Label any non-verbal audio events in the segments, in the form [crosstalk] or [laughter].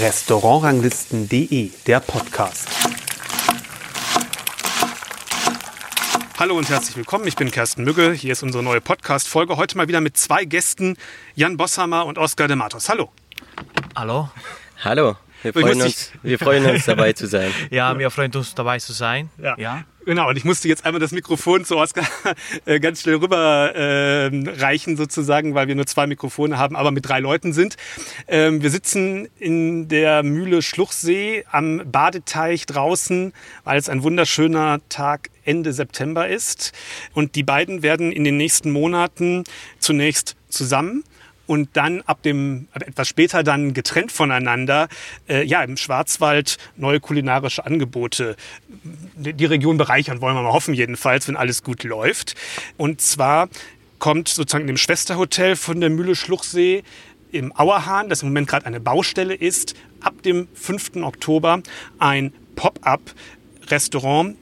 Restaurantranglisten.de, der Podcast. Hallo und herzlich willkommen. Ich bin Kersten Mügge. Hier ist unsere neue Podcast-Folge. Heute mal wieder mit zwei Gästen, Jan Bosshammer und Oskar de Matos. Hallo. Hallo. Hallo. Wir freuen, uns, wir freuen uns dabei zu sein. [laughs] Ja, wir freuen uns dabei zu sein. Ja. ja. Genau, und ich musste jetzt einmal das Mikrofon zu Oskar [laughs] äh, ganz schnell rüber äh, reichen sozusagen, weil wir nur zwei Mikrofone haben, aber mit drei Leuten sind. Ähm, wir sitzen in der Mühle Schluchsee am Badeteich draußen, weil es ein wunderschöner Tag Ende September ist. Und die beiden werden in den nächsten Monaten zunächst zusammen und dann ab dem etwas später dann getrennt voneinander äh, ja im Schwarzwald neue kulinarische Angebote die Region bereichern wollen wir mal hoffen jedenfalls wenn alles gut läuft und zwar kommt sozusagen in dem Schwesterhotel von der Mühle Schluchsee im Auerhahn, das im Moment gerade eine Baustelle ist, ab dem 5. Oktober ein Pop-up Restaurant.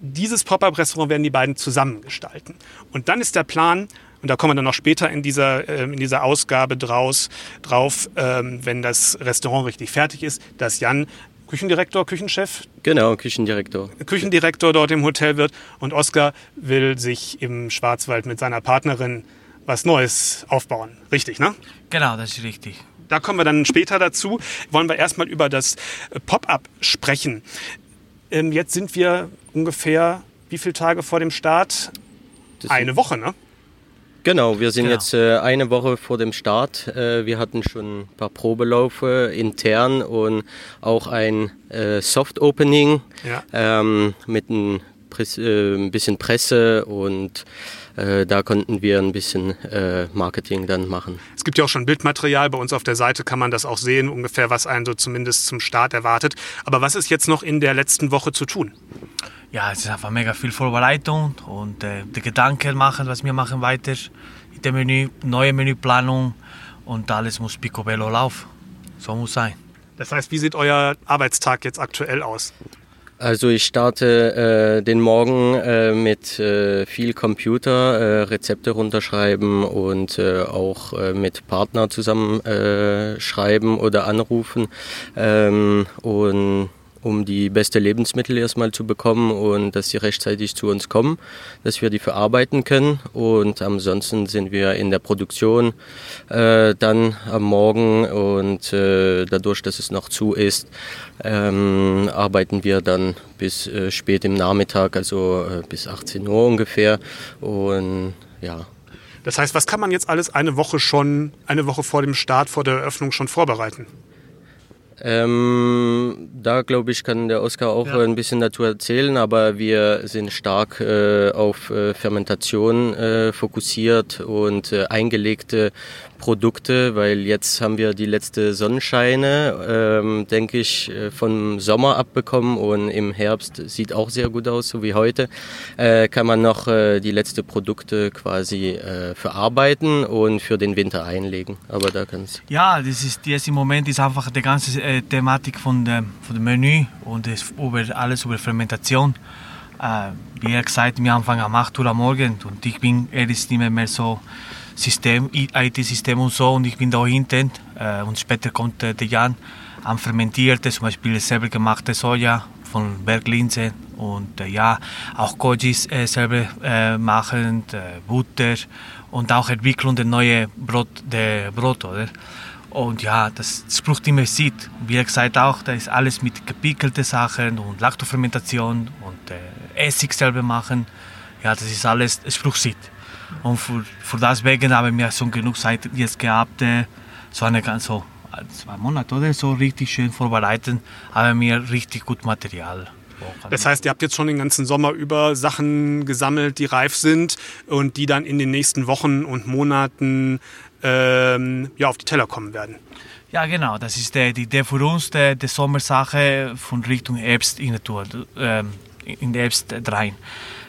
Dieses Pop-up-Restaurant werden die beiden zusammen gestalten. Und dann ist der Plan, und da kommen wir dann noch später in dieser, ähm, in dieser Ausgabe draus, drauf, ähm, wenn das Restaurant richtig fertig ist, dass Jan Küchendirektor, Küchenchef? Genau, Küchendirektor. Küchendirektor dort im Hotel wird und Oskar will sich im Schwarzwald mit seiner Partnerin was Neues aufbauen. Richtig, ne? Genau, das ist richtig. Da kommen wir dann später dazu. Wollen wir erstmal über das Pop-up sprechen. Ähm, jetzt sind wir ungefähr wie viele Tage vor dem Start? Eine Woche, ne? Genau, wir sind genau. jetzt äh, eine Woche vor dem Start. Äh, wir hatten schon ein paar Probelaufe intern und auch ein äh, Soft Opening ja. ähm, mit ein, äh, ein, bisschen Presse und äh, da konnten wir ein bisschen äh, Marketing dann machen. Es gibt ja auch schon Bildmaterial. Bei uns auf der Seite kann man das auch sehen, ungefähr was einen so zumindest zum Start erwartet. Aber was ist jetzt noch in der letzten Woche zu tun? Ja, es ist einfach mega viel Vorbereitung und äh, die Gedanken machen, was wir machen weiter. In dem Menü, neue Menüplanung und alles muss picobello laufen. So muss sein. Das heißt, wie sieht euer Arbeitstag jetzt aktuell aus? Also ich starte äh, den Morgen äh, mit äh, viel Computer, äh, Rezepte runterschreiben und äh, auch äh, mit Partner zusammen schreiben oder anrufen ähm, und um die beste Lebensmittel erstmal zu bekommen und dass sie rechtzeitig zu uns kommen, dass wir die verarbeiten können. Und ansonsten sind wir in der Produktion äh, dann am Morgen und äh, dadurch, dass es noch zu ist, ähm, arbeiten wir dann bis äh, spät im Nachmittag, also äh, bis 18 Uhr ungefähr. Und ja. Das heißt, was kann man jetzt alles eine Woche schon, eine Woche vor dem Start, vor der Eröffnung schon vorbereiten? Ähm, da glaube ich, kann der Oskar auch ja. ein bisschen dazu erzählen, aber wir sind stark äh, auf äh, Fermentation äh, fokussiert und äh, eingelegte Produkte, weil jetzt haben wir die letzte Sonnenscheine, ähm, denke ich, äh, vom Sommer abbekommen und im Herbst sieht auch sehr gut aus, so wie heute. Äh, kann man noch äh, die letzte Produkte quasi äh, verarbeiten und für den Winter einlegen. Aber da kann's. Ja, das ist jetzt im Moment ist einfach die ganze äh, Thematik von dem, von dem Menü und das über alles über Fermentation. Äh, wie gesagt, wir anfangen am 8 Uhr am Morgen und ich bin ehrlich nicht mehr so System, IT-System und so und ich bin da hinten äh, und später kommt äh, der Jan am fermentierte, zum Beispiel selber gemachte Soja von Berglinse und äh, ja, auch Kojis äh, selber äh, machen, äh, Butter und auch Entwicklung der neue Brot, der Brot, oder? Und ja, das, das braucht immer Zeit. Wie gesagt auch, da ist alles mit gepickelten Sachen und Lactofermentation und äh, Essig selber machen. Ja, das ist alles, es braucht Zeit. Und für, für deswegen haben wir schon genug Zeit jetzt gehabt, äh, so eine ganz so zwei Monate oder so richtig schön vorbereiten, haben wir richtig gut Material. Das heißt, ihr habt jetzt schon den ganzen Sommer über Sachen gesammelt, die reif sind und die dann in den nächsten Wochen und Monaten ähm, ja, auf die Teller kommen werden. Ja, genau. Das ist die Idee für uns, die, die Sommersache von Richtung Herbst in, der, ähm, in Herbst rein.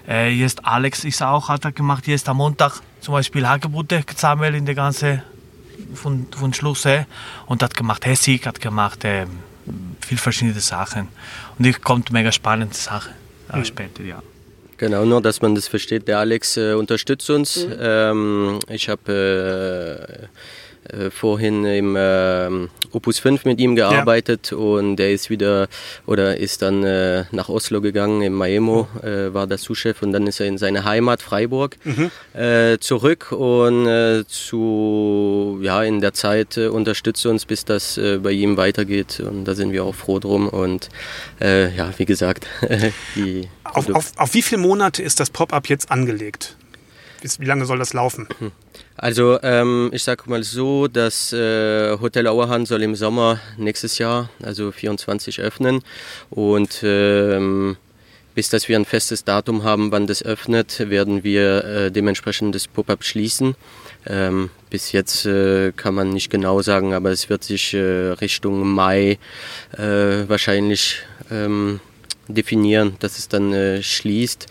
Äh, jetzt Alex ist auch, hat er gemacht, jetzt am Montag zum Beispiel Hagebutte gesammelt in der ganzen von, von Schluss und hat gemacht Hessig, hat gemacht äh, viel verschiedene Sachen. Und ich kommt mega spannende Sachen mhm. später, ja. Genau, nur dass man das versteht. Der Alex äh, unterstützt uns. Mhm. Ähm, ich habe äh, vorhin im äh, Opus 5 mit ihm gearbeitet ja. und er ist wieder oder ist dann äh, nach Oslo gegangen, im Maemo äh, war der Sous-Chef und dann ist er in seine Heimat Freiburg mhm. Äh, zurück und zu, ja, in der Zeit unterstützt uns, bis das bei ihm weitergeht und da sind wir auch froh drum und ja, wie gesagt, [laughs] die auf, auf, auf wie viele Monate ist das Pop-up jetzt angelegt? Wie lange soll das laufen? Also ähm, ich sage mal so, das äh, Hotel Auerhahn soll im Sommer nächstes Jahr, also 24, öffnen. Und ähm, bis dass wir ein festes Datum haben, wann das öffnet, werden wir äh, dementsprechend das Pop-up schließen. Ähm, bis jetzt äh, kann man nicht genau sagen, aber es wird sich äh, Richtung Mai äh, wahrscheinlich ähm, definieren, dass es dann äh, schließt.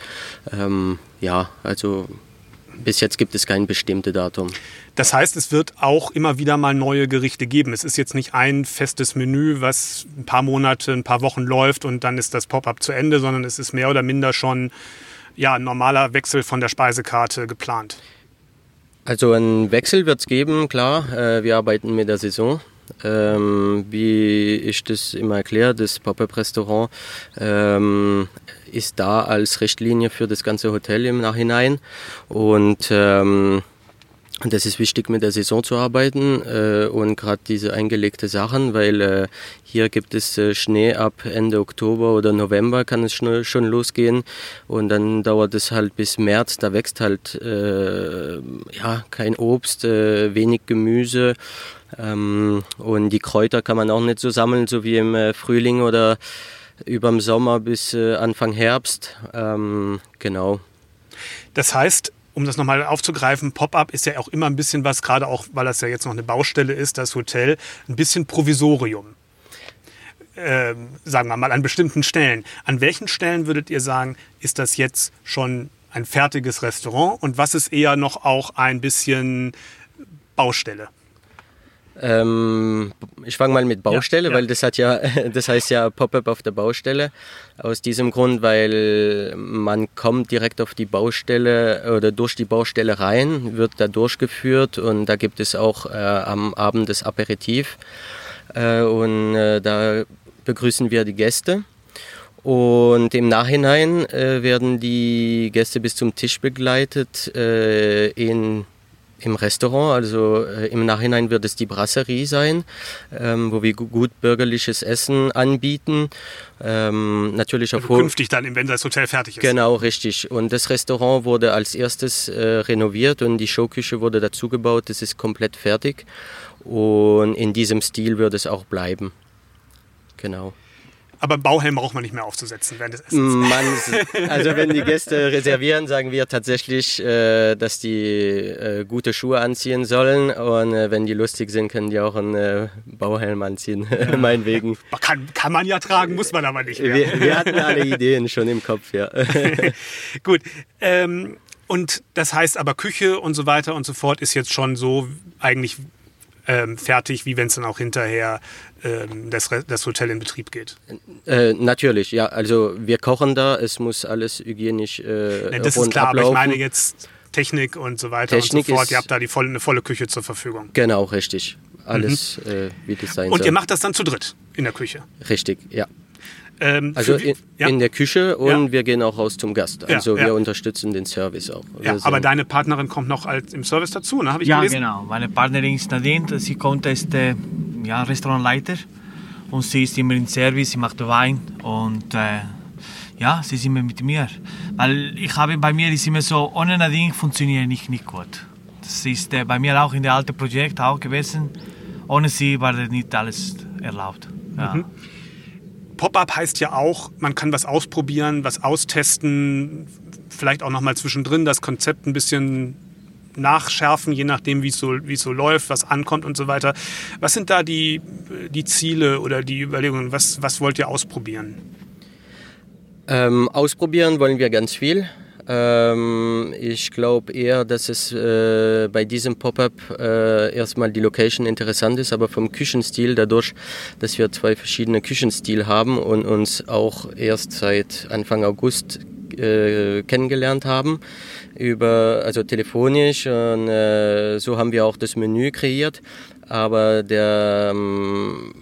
Ähm, ja, also bis jetzt gibt es kein bestimmtes Datum. Das heißt, es wird auch immer wieder mal neue Gerichte geben. Es ist jetzt nicht ein festes Menü, was ein paar Monate, ein paar Wochen läuft und dann ist das Pop-up zu Ende, sondern es ist mehr oder minder schon ja, ein normaler Wechsel von der Speisekarte geplant. Also einen Wechsel wird es geben, klar. Äh, wir arbeiten mit der Saison. Ähm, wie ich das immer erkläre, das Pop-up-Restaurant ähm, ist da als Richtlinie für das ganze Hotel im Nachhinein. Und ähm, das ist wichtig, mit der Saison zu arbeiten äh, und gerade diese eingelegte Sachen, weil äh, hier gibt es äh, Schnee ab Ende Oktober oder November kann es schon, schon losgehen und dann dauert es halt bis März. Da wächst halt äh, ja kein Obst, äh, wenig Gemüse ähm, und die Kräuter kann man auch nicht so sammeln, so wie im äh, Frühling oder über den Sommer bis äh, Anfang Herbst. Ähm, genau. Das heißt, um das nochmal aufzugreifen, Pop-up ist ja auch immer ein bisschen was, gerade auch, weil das ja jetzt noch eine Baustelle ist, das Hotel, ein bisschen Provisorium. Ähm, sagen wir mal, an bestimmten Stellen. An welchen Stellen würdet ihr sagen, ist das jetzt schon ein fertiges Restaurant und was ist eher noch auch ein bisschen Baustelle? Ähm, ich fange mal mit Baustelle, ja, ja. weil das hat ja, [laughs] das heißt ja Pop-up auf der Baustelle. Aus diesem Grund, weil man kommt direkt auf die Baustelle oder durch die Baustelle rein, wird da durchgeführt und da gibt es auch äh, am Abend das Aperitif äh, und äh, da begrüßen wir die Gäste. Und im Nachhinein äh, werden die Gäste bis zum Tisch begleitet äh, in im Restaurant, also äh, im Nachhinein wird es die Brasserie sein, ähm, wo wir gut bürgerliches Essen anbieten. Ähm, natürlich auch also künftig dann, wenn das Hotel fertig ist. Genau, richtig. Und das Restaurant wurde als erstes äh, renoviert und die Showküche wurde dazugebaut. Das ist komplett fertig und in diesem Stil wird es auch bleiben. Genau. Aber Bauhelm braucht man nicht mehr aufzusetzen während des Essens. Man, also wenn die Gäste [laughs] reservieren, sagen wir tatsächlich, äh, dass die äh, gute Schuhe anziehen sollen. Und äh, wenn die lustig sind, können die auch einen Bauhelm anziehen, [laughs] ja. meinetwegen. Kann, kann man ja tragen, muss man aber nicht mehr. Wir, wir hatten alle Ideen schon im Kopf, ja. [laughs] Gut. Ähm, und das heißt aber Küche und so weiter und so fort ist jetzt schon so eigentlich ähm, fertig, wie wenn es dann auch hinterher ähm, das, das Hotel in Betrieb geht. Äh, natürlich, ja. Also wir kochen da, es muss alles hygienisch äh, ja, Das ist klar, ablaufen. aber ich meine jetzt Technik und so weiter Technik und so fort. Ihr habt da die volle, eine volle Küche zur Verfügung. Genau, richtig. Alles, mhm. äh, wie das sein Und soll. ihr macht das dann zu dritt in der Küche? Richtig, ja. Ähm, also in, ja. in, der Küche und ja. wir gehen auch raus zum Gast. Also ja, wir unterstützen den Service auch. Ja, also aber deine Partnerin kommt noch als im Service dazu, ne? Habe ich ja, gelesen? genau. Meine Partnerin ist Nadine. Sie kommt ist äh, ja, Restaurantleiter und sie ist immer im Service. Sie macht Wein und äh, ja, sie ist immer mit mir. Weil ich habe bei mir ist immer so, ohne Nadine funktioniert nicht, nicht gut. Das ist äh, bei mir auch in der alten Projekt auch gewesen. Ohne sie war nicht alles erlaubt. Ja. Mhm. Pop-up heißt ja auch, man kann was ausprobieren, was austesten, vielleicht auch noch mal zwischendrin das Konzept ein bisschen nachschärfen, je nachdem, wie so, es so läuft, was ankommt und so weiter. Was sind da die, die Ziele oder die Überlegungen? Was, was wollt ihr ausprobieren? Ähm, ausprobieren wollen wir ganz viel. Ähm, ich glaube eher, dass es äh, bei diesem Pop-up äh, erstmal die Location interessant ist, aber vom Küchenstil, dadurch, dass wir zwei verschiedene Küchenstil haben und uns auch erst seit Anfang August äh, kennengelernt haben, über, also telefonisch. Und äh, so haben wir auch das Menü kreiert. Aber der, ähm,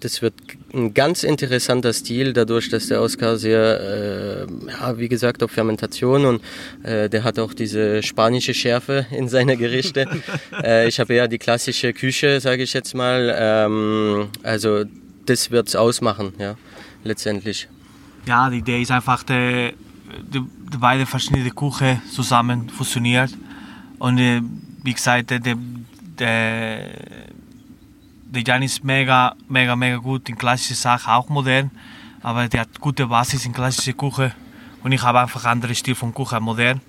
das wird ein ganz interessanter Stil, dadurch, dass der Oscar sehr, äh, ja, wie gesagt, auf Fermentation und äh, der hat auch diese spanische Schärfe [laughs] in seiner Gerichte. [laughs] äh, ich habe ja die klassische Küche, sage ich jetzt mal. Ähm, also das wird es ausmachen, ja, letztendlich. Ja, die Idee ist einfach, die, die, die beide verschiedene Küche zusammen fusioniert und äh, wie gesagt, der, der, der Jan ist mega, mega, mega gut in klassische Sachen, auch modern, aber der hat gute Basis in klassische Küche und ich habe einfach andere Stil von Küche, modern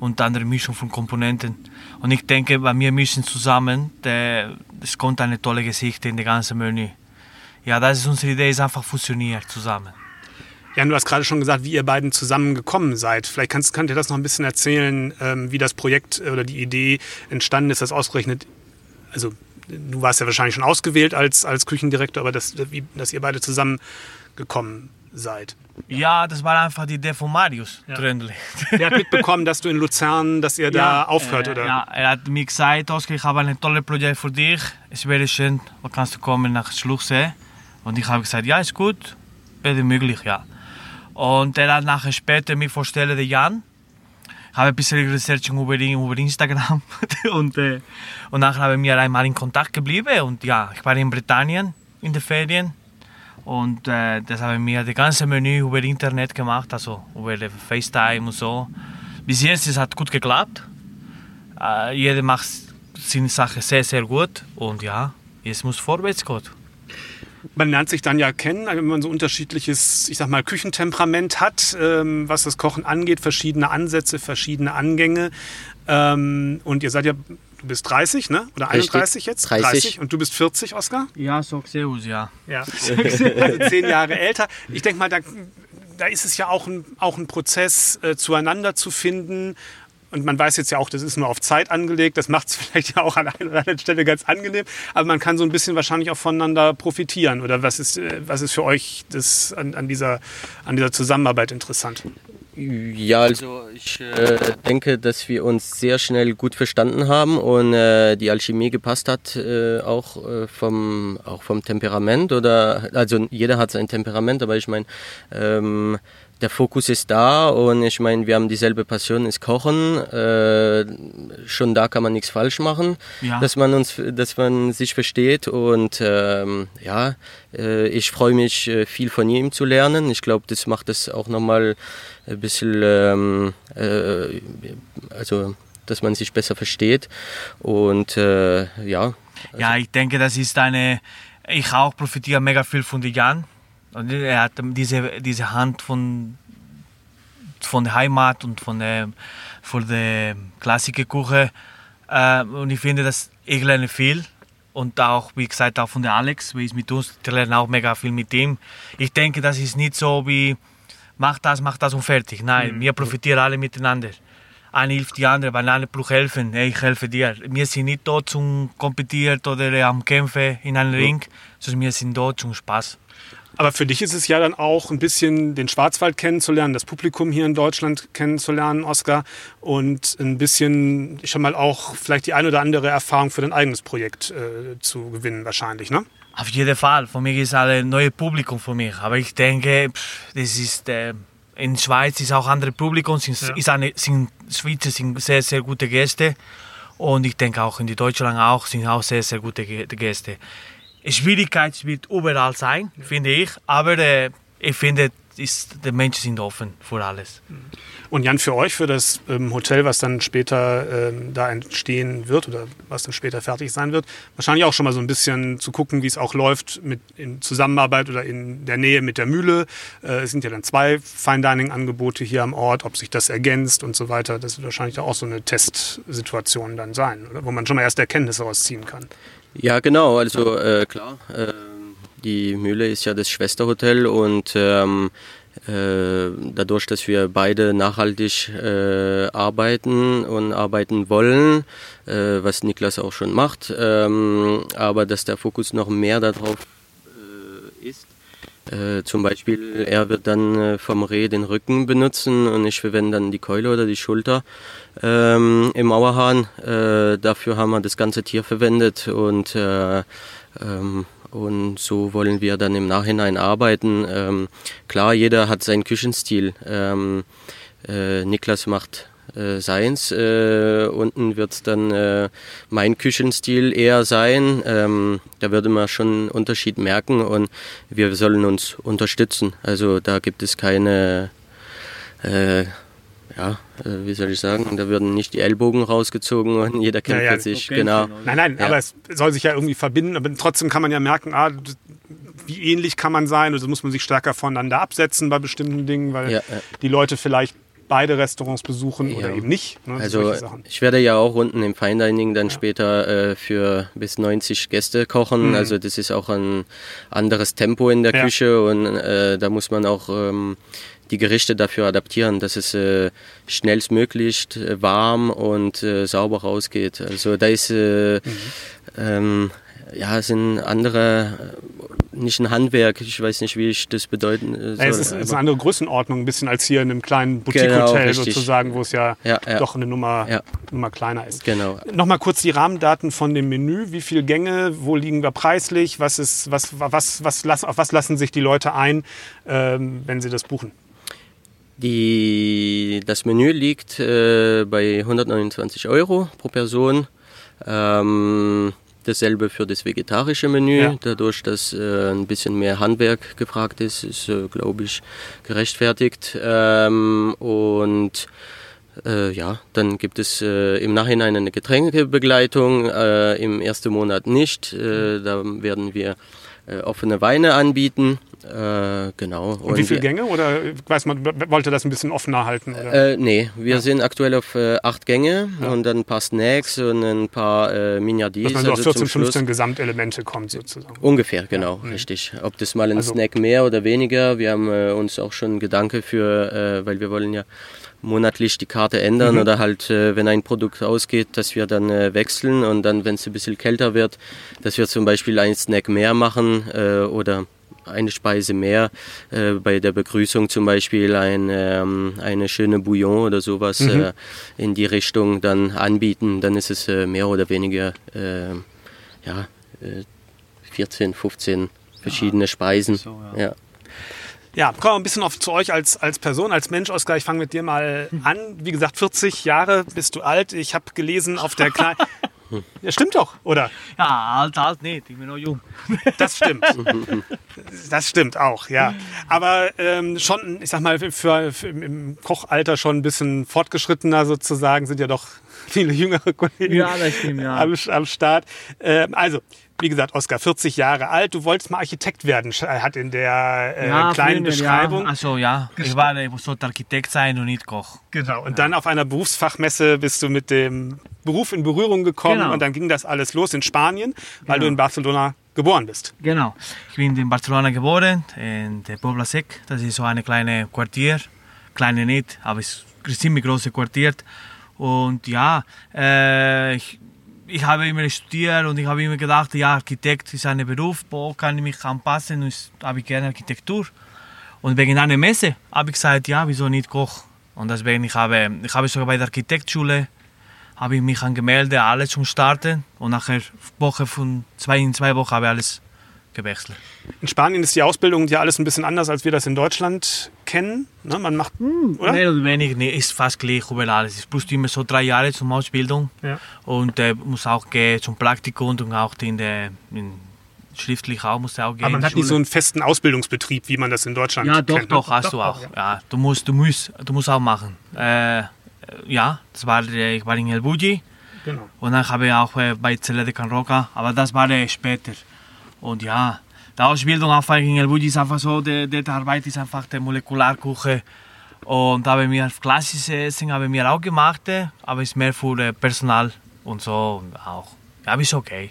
und andere Mischung von Komponenten. Und ich denke, bei mir mischen zusammen, es kommt eine tolle Gesicht in das ganze Menü. Ja, das ist unsere Idee, ist einfach fusioniert zusammen. Jan, du hast gerade schon gesagt, wie ihr beiden zusammengekommen seid. Vielleicht kannst, könnt ihr das noch ein bisschen erzählen, ähm, wie das Projekt oder die Idee entstanden ist, das ausgerechnet, also du warst ja wahrscheinlich schon ausgewählt als, als Küchendirektor, aber dass, dass ihr beide zusammengekommen seid. Ja, das war einfach die Idee von Marius ja. Tröndli. Der hat mitbekommen, dass du in Luzern, dass ihr [laughs] ja, da aufhört, äh, oder? Ja, er hat mir gesagt, Oskar, ich habe ein tolles Projekt für dich. Es wäre schön, kannst du kommen nach Schluchsee. Und ich habe gesagt, ja, ist gut, wäre möglich, ja. Und er hat nachher später mir vorstellen, den Jan. Ich habe ein bisschen Research über, über Instagram. [laughs] Und, äh, und nachher haben wir einmal in Kontakt geblieben. Und ja, ich war in Britannien in den Ferien. Und äh, das haben wir das ganze Menü über Internet gemacht, also über FaceTime und so. Bis jetzt es hat gut geklappt. Äh, jeder macht seine Sache sehr, sehr gut. Und ja, jetzt muss vorwärts gehen man lernt sich dann ja kennen, wenn man so unterschiedliches, ich sag mal, Küchentemperament hat, ähm, was das Kochen angeht, verschiedene Ansätze, verschiedene Angänge. Ähm, und ihr seid ja, du bist 30, ne? Oder 31 Richtig. jetzt? 30. 30. Und du bist 40, Oskar? Ja, so Xeus, ja. Ja, also [laughs] zehn Jahre älter. Ich denke mal, da, da ist es ja auch ein, auch ein Prozess, äh, zueinander zu finden und man weiß jetzt ja auch, das ist nur auf Zeit angelegt. Das macht es [laughs] vielleicht ja auch an einer oder anderen Stelle ganz angenehm. Aber man kann so ein bisschen wahrscheinlich auch voneinander profitieren. Oder was ist, äh, was ist für euch das an, an, dieser, an dieser Zusammenarbeit interessant? Ja, also ich äh, denke, dass wir uns sehr schnell gut verstanden haben und äh, die Alchemie gepasst hat, äh, auch, äh, vom, auch vom Temperament. Oder also jeder hat sein Temperament, aber ich meine, ähm, der Fokus ist da und ich meine, wir haben dieselbe Passion, ist Kochen. Äh, schon da kann man nichts falsch machen, ja. dass man uns, dass man sich versteht und ähm, ja, äh, ich freue mich äh, viel von ihm zu lernen. Ich glaube, das macht es auch nochmal ein bisschen, ähm, äh, also dass man sich besser versteht und äh, ja. Also ja, ich denke, das ist eine. Ich auch profitiere mega viel von Jan er hat diese, diese Hand von, von der Heimat und von der, von der Klassikerküche. Äh, und ich finde, dass ich lerne viel. Und auch, wie gesagt, auch von der Alex, wie es mit uns, ich lerne auch mega viel mit ihm. Ich denke, das ist nicht so wie, mach das, mach das und fertig. Nein, mhm. wir profitieren alle miteinander. Eine hilft die andere, weil alle braucht helfen. Ich helfe dir. Wir sind nicht dort zum Kompetieren oder am Kämpfen in einem Ring, sondern wir sind dort zum Spaß. Aber für dich ist es ja dann auch ein bisschen den Schwarzwald kennenzulernen, das Publikum hier in Deutschland kennenzulernen, Oskar, und ein bisschen schon mal auch vielleicht die ein oder andere Erfahrung für dein eigenes Projekt äh, zu gewinnen, wahrscheinlich, ne? Auf jeden Fall. Für mich ist ein neues Publikum für mich. Aber ich denke, das ist äh, in der Schweiz ist auch andere Publikum, sind, ja. ist eine, sind Schweizer sind sehr sehr gute Gäste und ich denke auch in Deutschland auch sind auch sehr sehr gute Gäste. Schwierigkeit wird überall sein, finde ich. Aber äh, ich finde, ist, die Menschen sind offen für alles. Und Jan, für euch, für das ähm, Hotel, was dann später ähm, da entstehen wird oder was dann später fertig sein wird, wahrscheinlich auch schon mal so ein bisschen zu gucken, wie es auch läuft mit in Zusammenarbeit oder in der Nähe mit der Mühle. Äh, es sind ja dann zwei Fine Dining Angebote hier am Ort, ob sich das ergänzt und so weiter. Das wird wahrscheinlich auch so eine Testsituation dann sein, oder? wo man schon mal erste Erkenntnisse rausziehen kann. Ja, genau. Also äh, klar, äh, die Mühle ist ja das Schwesterhotel und ähm, äh, dadurch, dass wir beide nachhaltig äh, arbeiten und arbeiten wollen, äh, was Niklas auch schon macht, ähm, aber dass der Fokus noch mehr darauf äh, zum Beispiel, er wird dann äh, vom Reh den Rücken benutzen und ich verwende dann die Keule oder die Schulter ähm, im Mauerhahn. Äh, dafür haben wir das ganze Tier verwendet und, äh, ähm, und so wollen wir dann im Nachhinein arbeiten. Ähm, klar, jeder hat seinen Küchenstil. Ähm, äh, Niklas macht äh, seins. Äh, unten wird dann äh, mein Küchenstil eher sein. Ähm, da würde man schon einen Unterschied merken und wir sollen uns unterstützen. Also da gibt es keine, äh, ja, äh, wie soll ich sagen, da würden nicht die Ellbogen rausgezogen und jeder kämpft Ja, ja, sich. okay, genau. Nein, nein, Ja. aber es soll sich ja irgendwie verbinden. Aber trotzdem kann man ja merken, ah, wie ähnlich kann man sein. Also muss man sich stärker voneinander absetzen bei bestimmten Dingen, weil Ja, ja. die Leute vielleicht beide Restaurants besuchen oder Ja. eben nicht. Ne, Also ich werde ja auch unten im Fine Dining dann später äh, für bis 90 Gäste kochen. Mhm. Also das ist auch ein anderes Tempo in der Ja. Küche und äh, da muss man auch ähm, die Gerichte dafür adaptieren, dass es äh, schnellstmöglich äh, warm und äh, sauber rausgeht. Also da ist äh, ähm, ja sind andere äh, nicht ein Handwerk. Ich weiß nicht, wie ich das bedeuten äh, soll. Ja, es ist, es ist aber- eine andere Größenordnung, ein bisschen als hier in einem kleinen Genau, Boutique-Hotel richtig. sozusagen, wo es ja, Ja, ja. doch eine Nummer. Nummer kleiner ist. Genau. Nochmal kurz die Rahmendaten von dem Menü. Wie viele Gänge? Wo liegen wir preislich? Was ist, was, was, was, lassen, auf was lassen sich die Leute ein, ähm, wenn sie das buchen? Die, das Menü liegt äh, bei 129 Euro pro Person. Ähm, dasselbe für das vegetarische Menü. Ja. Dadurch, dass äh, ein bisschen mehr Handwerk gefragt ist, ist, äh, glaube ich, gerechtfertigt. Ähm, und äh, ja, dann gibt es äh, im Nachhinein eine Getränkebegleitung, äh, im ersten Monat nicht. Äh, da werden wir äh, offene Weine anbieten. Äh, genau. Und, wie viele Gänge? Oder weiß man, wollte das ein bisschen offener halten? Oder? äh, nee, wir sind aktuell auf äh, acht Gänge und dann ein paar Snacks und ein paar äh, Mignardis. Dass man so auf also 14, zum Schluss. 15 Gesamtelemente kommt sozusagen. Ungefähr, genau, richtig. Ob das mal ein Also- Snack mehr oder weniger, wir haben äh, uns auch schon Gedanke für, äh, weil wir wollen ja monatlich die Karte ändern Mhm. oder halt, äh, wenn ein Produkt ausgeht, dass wir dann äh, wechseln und dann, wenn es ein bisschen kälter wird, dass wir zum Beispiel einen Snack mehr machen äh, oder eine Speise mehr, äh, bei der Begrüßung zum Beispiel ein, ähm, eine schöne Bouillon oder sowas Mhm. äh, in die Richtung dann anbieten, dann ist es äh, mehr oder weniger äh, ja, äh, 14, 15 verschiedene Speisen. so, ja. Ja, kommen wir ein bisschen auf, zu euch als, als Person, als Mensch, Oskar. Ich fange mit dir mal an. Wie gesagt, 40 Jahre bist du alt. Ich habe gelesen auf der [laughs] kleinen... Ja, stimmt doch, oder? Ja, alt, alt nicht, ich bin noch jung. [laughs] Das stimmt. [laughs] Das stimmt auch, ja. Aber ähm, schon, ich sag mal, für, für im- Kochalter schon ein bisschen fortgeschrittener sozusagen, sind ja doch [laughs] viele jüngere Kollegen Ja, das stimmt, ja. am, am Start. Ähm, also, wie gesagt, Oskar, 40 Jahre alt. Du wolltest mal Architekt werden, sch- hat in der äh, kleinen früher, Beschreibung. Ja. Also ja, ich, war, ich sollte Architekt sein und nicht Koch. Genau. Und dann auf einer Berufsfachmesse bist du mit dem Beruf in Berührung gekommen Genau. und dann ging das alles los in Spanien, weil Genau. du in Barcelona geboren bist. Genau. Ich bin in Barcelona geboren, in der Pobla Sec. Das ist so eine kleine Quartier. Kleine nicht, aber es ist ein ziemlich großes Quartier. Und ja, äh, ich, ich habe immer studiert und ich habe immer gedacht, ja, Architekt ist ein Beruf, wo kann ich mich anpassen und habe ich gerne Architektur. Und wegen einer Messe habe ich gesagt, ja, wieso nicht Koch? Und deswegen, ich habe, ich habe sogar bei der Architektschule habe ich mich angemeldet, alles zum Starten. Und nachher Woche von zwei, in zwei Wochen habe ich alles gewechselt. In Spanien ist die Ausbildung ja alles ein bisschen anders, als wir das in Deutschland kennen. Ne? Man macht, oder? Mehr oder weniger nee, ist fast gleich überall. Es braucht immer so drei Jahre zum Ausbildung. Ja. Und äh, muss auch gehen zum Praktikum und auch in der in schriftlich auch muss auch gehen. Aber man hat nicht so Schule. einen festen Ausbildungsbetrieb, wie man das in Deutschland Ja, doch, kennt. ne? doch, hast du auch. ja. Ja. du musst, du musst, du musst auch machen. Äh, ja, das war, äh, ich war in El Bulli Genau. und dann habe ich auch äh, bei Celle de Can Roca, aber das war äh, später. Und ja, die Ausbildung einfach in El ist einfach so, die, die Arbeit ist einfach die Molekularküche. Und habe mir klassisches Essen habe mir auch gemacht, aber ist mehr für äh, Personal und so auch. Ja, ist okay.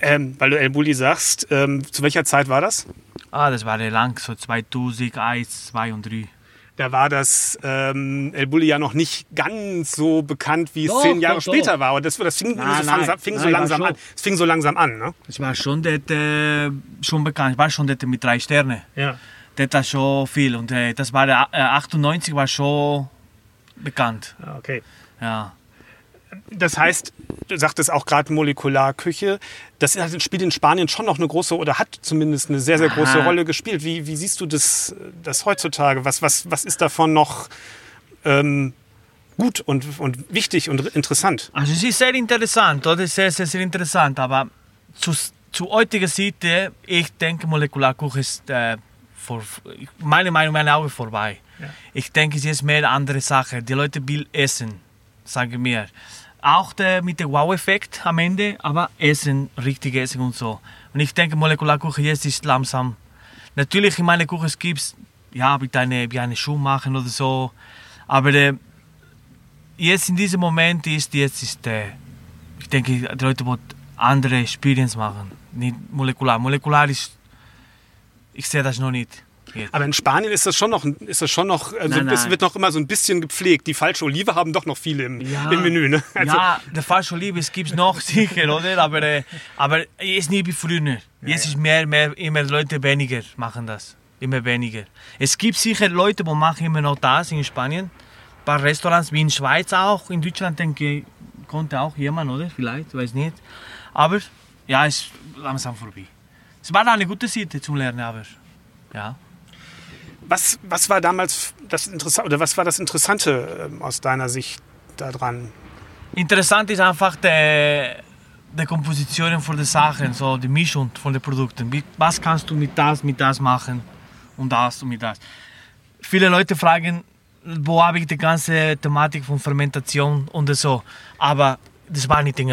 Ähm, weil du El Bulli sagst, ähm, zu welcher Zeit war das? Ah, das war lang, so 2001, 2 und 3. da war das ähm, El Bulli ja noch nicht ganz so bekannt, wie es Doch, zehn Jahre doch, später doch. war. Und das, das fing, Nein, so, langsam, nein. fing so Nein, war langsam an. Es fing so langsam an, ne? Ich war schon dort äh, schon bekannt. Ich war schon dort mit drei Sternen. Ja. Das war schon viel. Und äh, das war der, äh, 98 war schon bekannt. Okay. Ja. Das heißt, du sagtest auch gerade Molekularküche. Das spielt in Spanien schon noch eine große oder hat zumindest eine sehr, sehr große Aha. Rolle gespielt. Wie, wie siehst du das, das heutzutage? Was, was, was ist davon noch ähm, gut und, und wichtig und interessant? Also es ist sehr interessant, oder? Sehr, sehr, sehr interessant. Aber zu, zu heutiger Seite, ich denke, Molekularkuchen ist äh, vor, meine Meinung, meine Augen vorbei. Ich denke, es ist mehr eine andere Sache. Die Leute will essen, sagen wir. Auch der, mit dem Wow-Effekt am Ende, aber essen, richtig essen und so. Und ich denke, Molekularkuchen jetzt ist langsam. Natürlich in meiner Küche gibt es, ja, mit eine, wie eine Schuh machen oder so. Aber äh, jetzt in diesem Moment ist jetzt ist äh, ich denke die Leute wollen andere Experience machen nicht molekular molekular ist ich sehe das noch nicht jetzt. Aber in Spanien ist das schon noch, ist das schon noch, also Nein, es nein. wird noch immer so ein bisschen gepflegt. Die falsche Olive haben doch noch viele im, Ja. im Menü. Ne? Also, ja der falsche es gibt noch [laughs] sicher oder aber äh, aber jetzt nicht wie früher jetzt ist mehr mehr immer Leute weniger machen das immer weniger es gibt sicher Leute die machen immer noch das in Spanien ein paar Restaurants wie in Schweiz auch in Deutschland denke ich konnte auch jemand oder vielleicht weiß nicht aber ja es ist langsam vorbei es war eine gute Seite zum Lernen aber ja Was, was war damals das Interessante oder was war das Interessante ähm, aus deiner Sicht daran? Interessant ist einfach die, die Komposition von den Sachen, so die Mischung von den Produkten. Was kannst du mit das, mit das machen und das und mit das. Viele Leute fragen, wo habe ich die ganze Thematik von Fermentation und so. Aber das war nicht in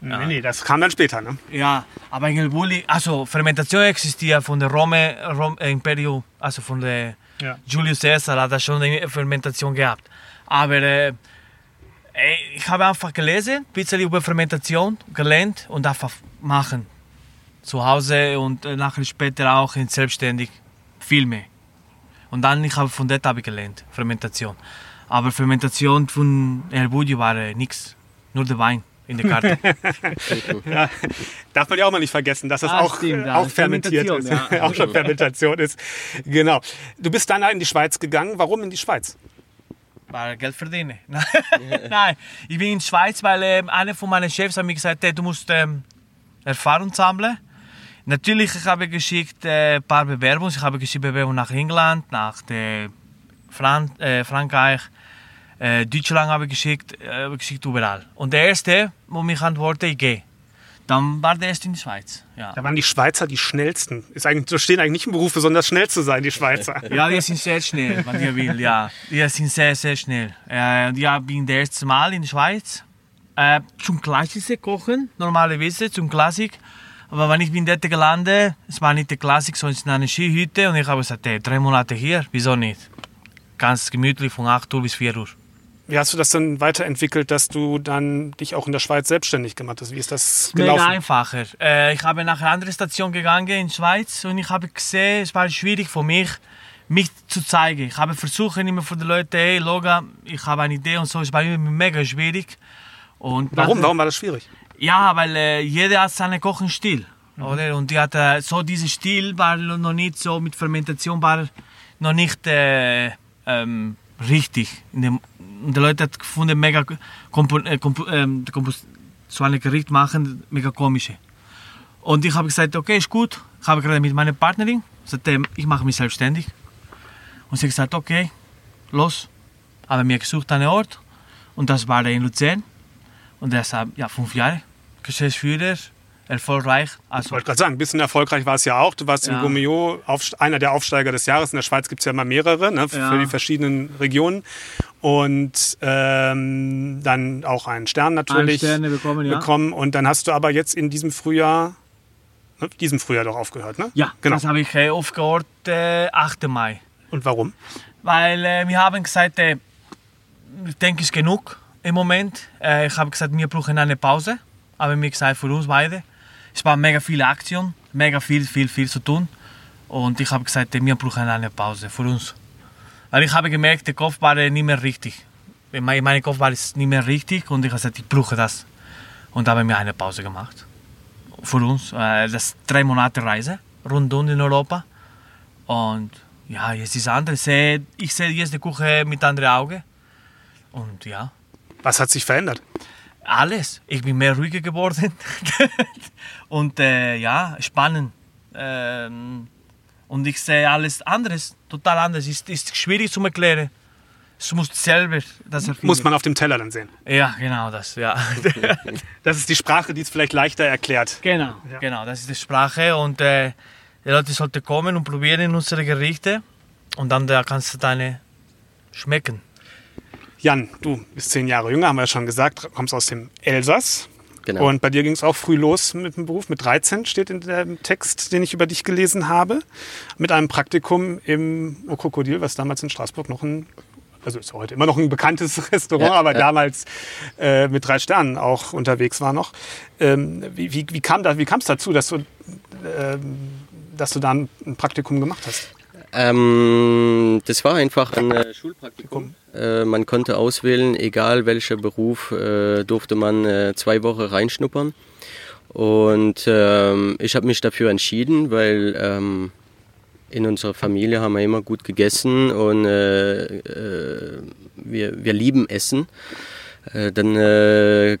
Bulli. Nee, nee, das kam dann später. Ne? Ja, aber in El Bulli, also Fermentation existiert von der Rome, Rom, äh, Imperio, also von der Ja. Julius Caesar hat da schon eine Fermentation gehabt. Aber äh, ich habe einfach gelesen, ein bisschen über Fermentation gelernt und einfach machen. Zu Hause und äh, nachher später auch in selbstständig viel mehr. Und dann ich habe von dort habe ich gelernt, Fermentation. Aber Fermentation von El Bulli war äh, nichts, nur der Wein in der Karte. Darf man ja auch mal nicht vergessen, dass das Ah, auch, stimmt, äh, ja, auch fermentiert ist. Fermentation, ja. [laughs] auch schon Fermentation ist. Genau. Du bist dann in die Schweiz gegangen. Warum in die Schweiz? Weil Geld verdienen. [laughs] Nein, ich bin in der Schweiz, weil ähm, einer von meinen Chefs hat mir gesagt, hey, du musst ähm, Erfahrung sammeln. Natürlich, ich habe geschickt äh, ein paar Bewerbungen. Ich habe geschickt Bewerbungen nach England, nach der Fran äh, Frankreich, äh, Deutschland habe ich geschickt, äh, habe ich geschickt überall. Und der erste, wo mich antwortete, ich gehe. Dann war der erste in der Schweiz. Ja. Da waren die Schweizer die schnellsten. Ist eigentlich, so stehen eigentlich nicht im Beruf, besonders schnell zu sein, die Schweizer. [laughs] Ja, die sind sehr schnell, wenn ihr will, ja. Die sind sehr, sehr schnell. Äh, ja, bin das erste Mal in der Schweiz. Äh, zum Klassische kochen, normalerweise, zum Klassik. Aber wenn ich bin dort gelandet, es war nicht der Klassik, sondern es ist eine Skihütte. Und ich habe gesagt, hey, drei Monate hier, wieso nicht? Ganz gemütlich von 8 Uhr bis 4 Uhr. Wie hast du das dann weiterentwickelt, dass du dann dich auch in der Schweiz selbstständig gemacht hast? Wie ist das Mega gelaufen? einfacher. Äh, ich habe nach einer anderen Station gegangen in der Schweiz und ich habe gesehen, es war schwierig für mich, mich zu zeigen. Ich habe versucht immer von den Leuten, hey, Loga, ich habe eine Idee und so. Es war immer mega schwierig. Und Warum? nach- Warum war das schwierig? Ja, weil äh, jeder hat seinen Kochenstil. Oder? Und die hat, äh, so dieser Stil war noch nicht so mit Fermentation war noch nicht äh, ähm, richtig. Dem, die Leute hat gefunden, mega kompo, äh, Kompos- so ein Gericht machen, mega komische. Und ich habe gesagt, okay, ist gut. Ich habe gerade mit meiner Partnerin ähm, ich mache mich selbstständig. Und sie hat gesagt, okay, los. Haben wir gesucht einen Ort und das war in Luzern. Und deshalb, ja, fünf Jahre. Geschäftsführer, erfolgreich. Ich Also, wollte gerade sagen, ein bisschen erfolgreich war es ja auch. Du warst im Ja. Gummio einer der Aufsteiger des Jahres. In der Schweiz gibt es ja immer mehrere ne, für Ja. die verschiedenen Regionen. Und ähm, dann auch einen Stern natürlich Sterne bekommen, ja. bekommen. Und dann hast du aber jetzt in diesem Frühjahr, ne, diesem Frühjahr doch aufgehört, ne? ja, genau. das habe ich äh, aufgehört äh, 8. Mai. Und warum? Weil äh, wir haben gesagt, äh, ich denke, es ist genug im Moment. Äh, ich habe gesagt, wir brauchen eine Pause. Haben wir gesagt, für uns beide. Es war mega viele Aktion, mega viel, viel, viel zu tun. Und ich habe gesagt, wir brauchen eine Pause für uns. Weil ich habe gemerkt, der Kopf war nicht mehr richtig. Mein, mein Kopf war nicht mehr richtig und ich habe gesagt, ich brauche das. Und habe mir eine Pause gemacht. Für uns. Äh, das ist drei Monate Reise rundum in Europa. Und ja, jetzt ist es anders. Ich sehe jetzt die Küche mit anderen Augen. Und ja. Was hat sich verändert? Alles. Ich bin mehr ruhiger geworden. [laughs] und äh, ja, spannend. Ähm, und ich sehe alles anderes, total anders. Es ist, ist schwierig zu erklären. Es muss selber das erfinden. Muss man auf dem Teller dann sehen. Ja, genau das, ja. [laughs] das ist die Sprache, die es vielleicht leichter erklärt. Genau, ja. genau, das ist die Sprache und äh, die Leute sollten kommen und probieren unsere Gerichte und dann da kannst du deine schmecken. Jan, du bist zehn Jahre jünger, haben wir ja schon gesagt, kommst aus dem Elsass. Genau. Und bei dir ging es auch früh los mit dem Beruf. Mit 13 steht in dem Text, den ich über dich gelesen habe. Mit einem Praktikum im Krokodil, was damals in Straßburg noch ein, also ist heute immer noch ein bekanntes [laughs] Restaurant, ja, aber ja. damals äh, mit drei Sternen auch unterwegs war noch. Ähm, wie, wie, wie kam da, wie kam es dazu, dass du, äh, dass du da ein Praktikum gemacht hast? Ähm, das war einfach ein äh, Schulpraktikum. Äh, man konnte auswählen, egal welcher Beruf, äh, durfte man äh, zwei Wochen reinschnuppern. Und ähm, ich habe mich dafür entschieden, weil ähm, in unserer Familie haben wir immer gut gegessen und äh, äh, wir, wir lieben Essen. dann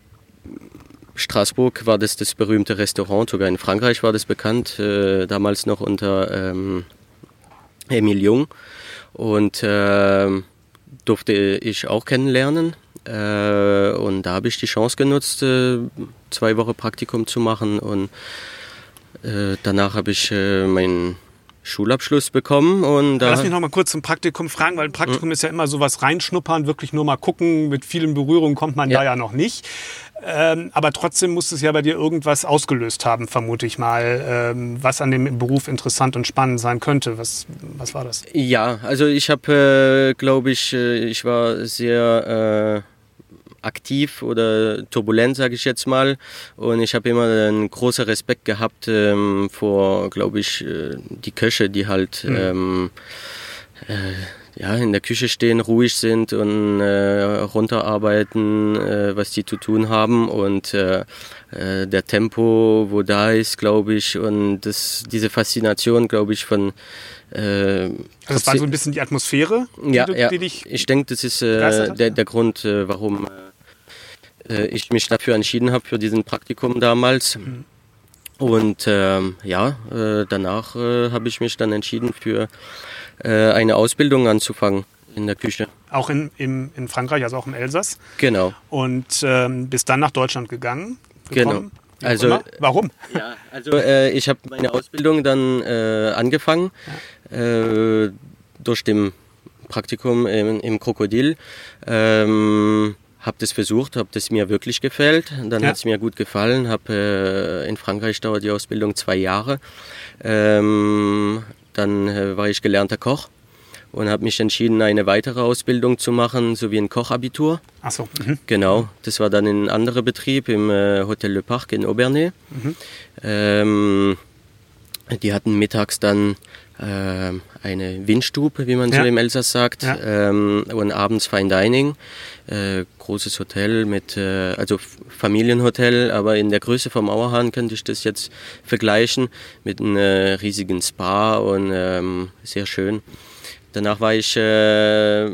Straßburg war das das berühmte Restaurant, sogar in Frankreich war das bekannt, damals noch unter ähm, Emil Jung. Und äh, durfte ich auch kennenlernen. Äh, und da habe ich die Chance genutzt, äh, zwei Wochen Praktikum zu machen. Und äh, danach habe ich äh, meinen Schulabschluss bekommen. Und Lass mich noch mal kurz zum Praktikum fragen, weil ein Praktikum hm. ist ja immer so was reinschnuppern, wirklich nur mal gucken. Mit vielen Berührungen kommt man ja. da ja noch nicht. Ähm, aber trotzdem muss es ja bei dir irgendwas ausgelöst haben, vermute ich mal, ähm, was an dem Beruf interessant und spannend sein könnte. Was, was war das? Ja, also ich habe, äh, glaube ich, äh, ich war sehr äh, aktiv oder turbulent, sage ich jetzt mal. Und ich habe immer einen großen Respekt gehabt ähm, vor, glaube ich, äh, die Köche, die halt... Mhm ja, in der Küche stehen, ruhig sind und äh, runterarbeiten, äh, was die zu tun haben und äh, äh der Tempo, wo da ist, glaube ich, und das, diese Faszination, glaube ich, von äh, also das war so ein bisschen die Atmosphäre, die, ja, du, ja. die dich. Ich denke, das ist äh, der, der Grund, warum ich mich dafür entschieden habe, für diesen Praktikum damals. Mhm. Und ähm, ja, äh, danach äh, habe ich mich dann entschieden für äh, eine Ausbildung anzufangen in der Küche. Auch in, in, in Frankreich, also auch im Elsass. Genau. Und ähm, bist dann nach Deutschland gegangen. Gekommen. Genau. Also. Warum? Ja, also äh, ich habe meine Ausbildung dann äh, angefangen äh, durch dem Praktikum im, im Krokodil. Ähm, habe das versucht, habe das mir wirklich gefällt. Dann ja. hat es mir gut gefallen. Habe äh, in Frankreich dauert die Ausbildung zwei Jahre. Ähm, dann äh, war ich gelernter Koch und habe mich entschieden, eine weitere Ausbildung zu machen, sowie ein Kochabitur. Ach so. Mhm. Genau, das war dann ein anderer Betrieb im äh, Hotel Le Parc in Aubernay. Mhm. Ähm, die hatten mittags dann eine Windstube, wie man ja. so im Elsass sagt, ja. ähm, und abends Fine Dining. Äh, großes Hotel mit, äh, also Familienhotel, aber in der Größe vom Auerhahn könnte ich das jetzt vergleichen mit einem äh, riesigen Spa und ähm, sehr schön. Danach war ich äh,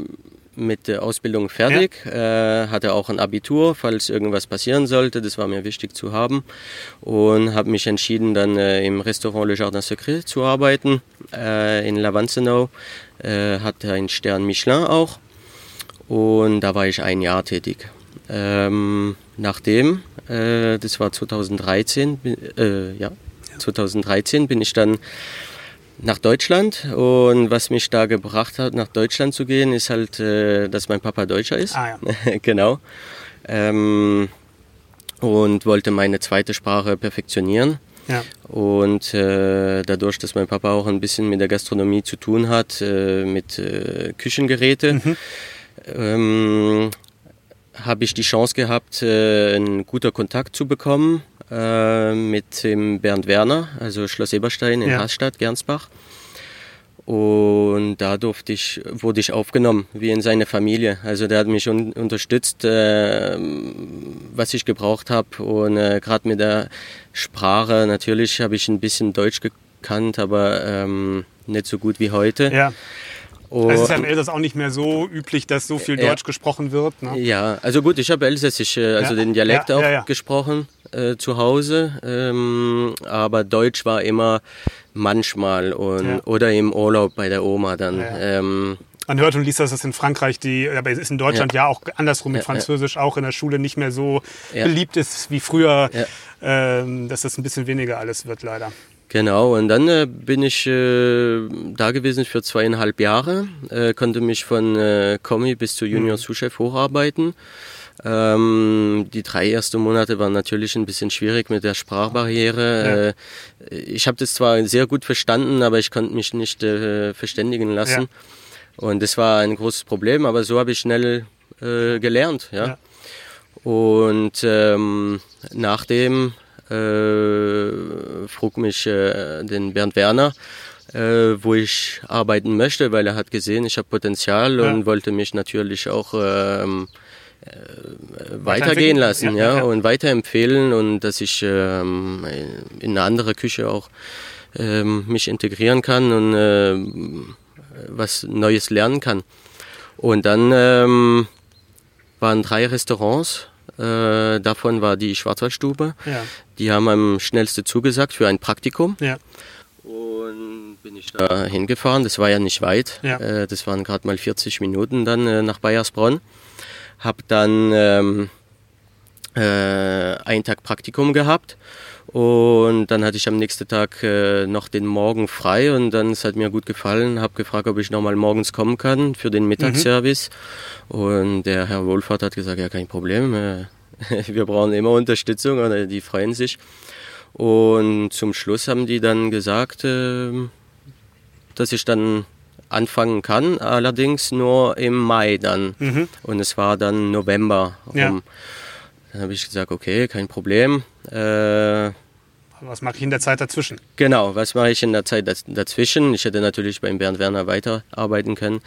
mit der Ausbildung fertig, ja. äh, hatte auch ein Abitur, falls irgendwas passieren sollte. Das war mir wichtig zu haben und habe mich entschieden, dann äh, im Restaurant Le Jardin Secret zu arbeiten äh, in Lavanzenau. Äh, hatte einen Stern Michelin auch und da war ich ein Jahr tätig. Ähm, nachdem, äh, das war 2013, äh, ja, 2013 bin ich dann nach Deutschland und was mich da gebracht hat, nach Deutschland zu gehen, ist halt, äh, dass mein Papa Deutscher ist. Ah, ja. [laughs] genau. Ähm, und wollte meine zweite Sprache perfektionieren. Ja. Und äh, dadurch, dass mein Papa auch ein bisschen mit der Gastronomie zu tun hat, äh, mit äh, Küchengeräte, mhm. ähm, habe ich die Chance gehabt, äh, einen guten Kontakt zu bekommen äh, mit dem Bernd Werner, also Schloss Eberstein in ja. Haßstadt, Gernsbach. Und da durfte ich, wurde ich aufgenommen, wie in seine Familie. Also der hat mich un unterstützt, äh, was ich gebraucht habe. Und äh, gerade mit der Sprache, natürlich habe ich ein bisschen Deutsch gekannt, aber ähm, nicht so gut wie heute. Ja. Und also es ist ja im Elsass auch nicht mehr so üblich, dass so viel Deutsch ja. gesprochen wird. Ne? Ja, also gut, ich habe Elsässisch, äh, also ja. den Dialekt ja, auch gesprochen äh, zu Hause, ähm, aber Deutsch war immer manchmal und, ja. oder im Urlaub bei der Oma dann. Ja, ja. Ähm, man hört und liest, dass das in Frankreich, die, aber es ist in Deutschland ja, auch andersrum mit Französisch auch in der Schule nicht mehr so beliebt ist wie früher, ähm, dass das ein bisschen weniger alles wird leider. Genau, und dann äh, bin ich äh, da gewesen für zweieinhalb Jahre, äh, konnte mich von äh, Kommi bis zu Junior mhm. Sous-Chef hocharbeiten. Ähm, die drei ersten Monate waren natürlich ein bisschen schwierig mit der Sprachbarriere. Ja. Äh, ich habe das zwar sehr gut verstanden, aber ich konnte mich nicht äh, verständigen lassen. Ja. Und das war ein großes Problem, aber so habe ich schnell äh, gelernt. Ja. ja. Und ähm, nachdem äh, frug mich äh, den Bernd Werner, äh, wo ich arbeiten möchte, weil er hat gesehen, ich habe Potenzial und wollte mich natürlich auch ähm, äh, weitergehen lassen, ja, ja, und weiterempfehlen und dass ich ähm, in eine andere Küche auch ähm, mich integrieren kann und äh, was Neues lernen kann. Und dann ähm, waren drei Restaurants. Äh, davon war die Schwarzwaldstube. Ja. Die haben am schnellsten zugesagt für ein Praktikum. Ja. Und bin ich da hingefahren. Das war ja nicht weit. Ja. Äh, das waren gerade mal 40 Minuten dann äh, nach Bayersbronn habe dann ähm, äh, einen Tag Praktikum gehabt und dann hatte ich am nächsten Tag äh, noch den Morgen frei und dann es hat mir gut gefallen, habe gefragt, ob ich nochmal morgens kommen kann für den Mittagsservice mhm. und der Herr Wohlfahrt hat gesagt, ja kein Problem, äh, [laughs] wir brauchen immer Unterstützung oder die freuen sich und zum Schluss haben die dann gesagt, äh, dass ich dann anfangen kann, allerdings nur im Mai dann. Mhm. Und es war dann November. Ja. Dann habe ich gesagt, okay, kein Problem. Äh, was mache ich in der Zeit dazwischen? Genau, was mache ich in der Zeit dazwischen? Ich hätte natürlich beim Bernd Werner weiterarbeiten können,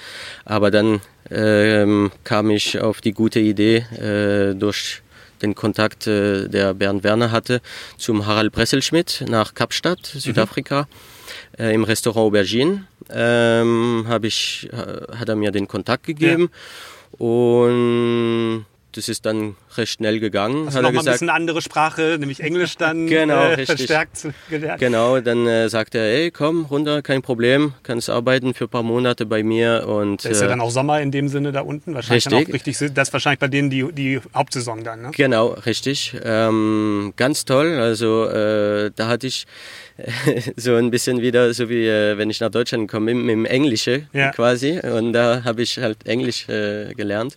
aber dann ähm, kam ich auf die gute Idee äh, durch den Kontakt, äh, der Bernd Werner hatte, zum Harald Presselschmidt nach Kapstadt, mhm. Südafrika, mhm. äh, im Restaurant Aubergine ähm, ich, hat er mir den Kontakt gegeben ja. und das ist dann recht schnell gegangen. Hast hat noch mal ein bisschen andere Sprache, nämlich Englisch dann [laughs] genau, äh, verstärkt gelernt? Genau, dann äh, sagt er, ey, komm runter, kein Problem, kannst arbeiten für ein paar Monate bei mir. Und, da ist ja äh, dann auch Sommer in dem Sinne da unten, wahrscheinlich richtig. richtig, das ist wahrscheinlich bei denen die, die Hauptsaison dann, ne? Genau, richtig. Ähm, ganz toll, also äh, da hatte ich [laughs] so ein bisschen wieder, so wie äh, wenn ich nach Deutschland komme, mit dem Englische ja. quasi. Und da habe ich halt Englisch äh, gelernt.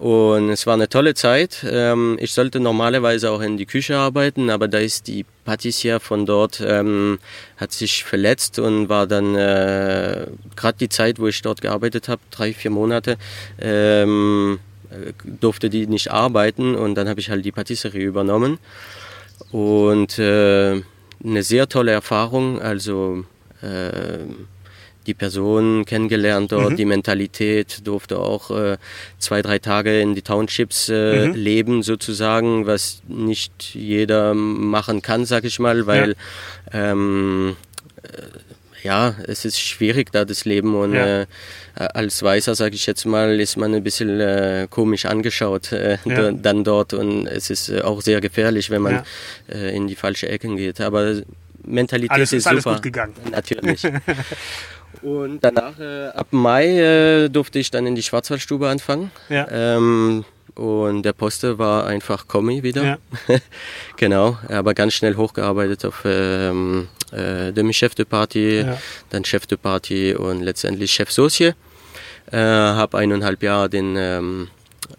Und es war eine tolle Zeit. Ähm, ich sollte normalerweise auch in die Küche arbeiten, aber da ist die Patissier von dort, ähm, hat sich verletzt und war dann äh, gerade die Zeit, wo ich dort gearbeitet habe, drei, vier Monate, ähm, durfte die nicht arbeiten und dann habe ich halt die Patisserie übernommen. Und äh, eine sehr tolle Erfahrung. Also äh, die Person kennengelernt dort, mhm. die Mentalität, durfte auch äh, zwei, drei Tage in die Townships äh, mhm. leben sozusagen, was nicht jeder machen kann, sag ich mal, weil ja. ähm, äh, ja, es ist schwierig da das Leben und ja. äh, als Weißer, sage ich jetzt mal, ist man ein bisschen äh, komisch angeschaut äh, ja. dann dort und es ist äh, auch sehr gefährlich, wenn man ja. Äh, in die falsche Ecken geht. Aber Mentalität alles, ist, ist alles super. gut gegangen. Natürlich. [laughs] und danach, äh, ab Mai, durfte ich dann in die Schwarzwaldstube anfangen. Ja. Ähm, und der Poste war einfach Kommi wieder. Ja. [laughs] genau, aber ganz schnell hochgearbeitet auf ähm, äh, Demi-Chef de Party, ja. dann Chef de Party und letztendlich Chef Socie. Äh, habe eineinhalb Jahre den, ähm,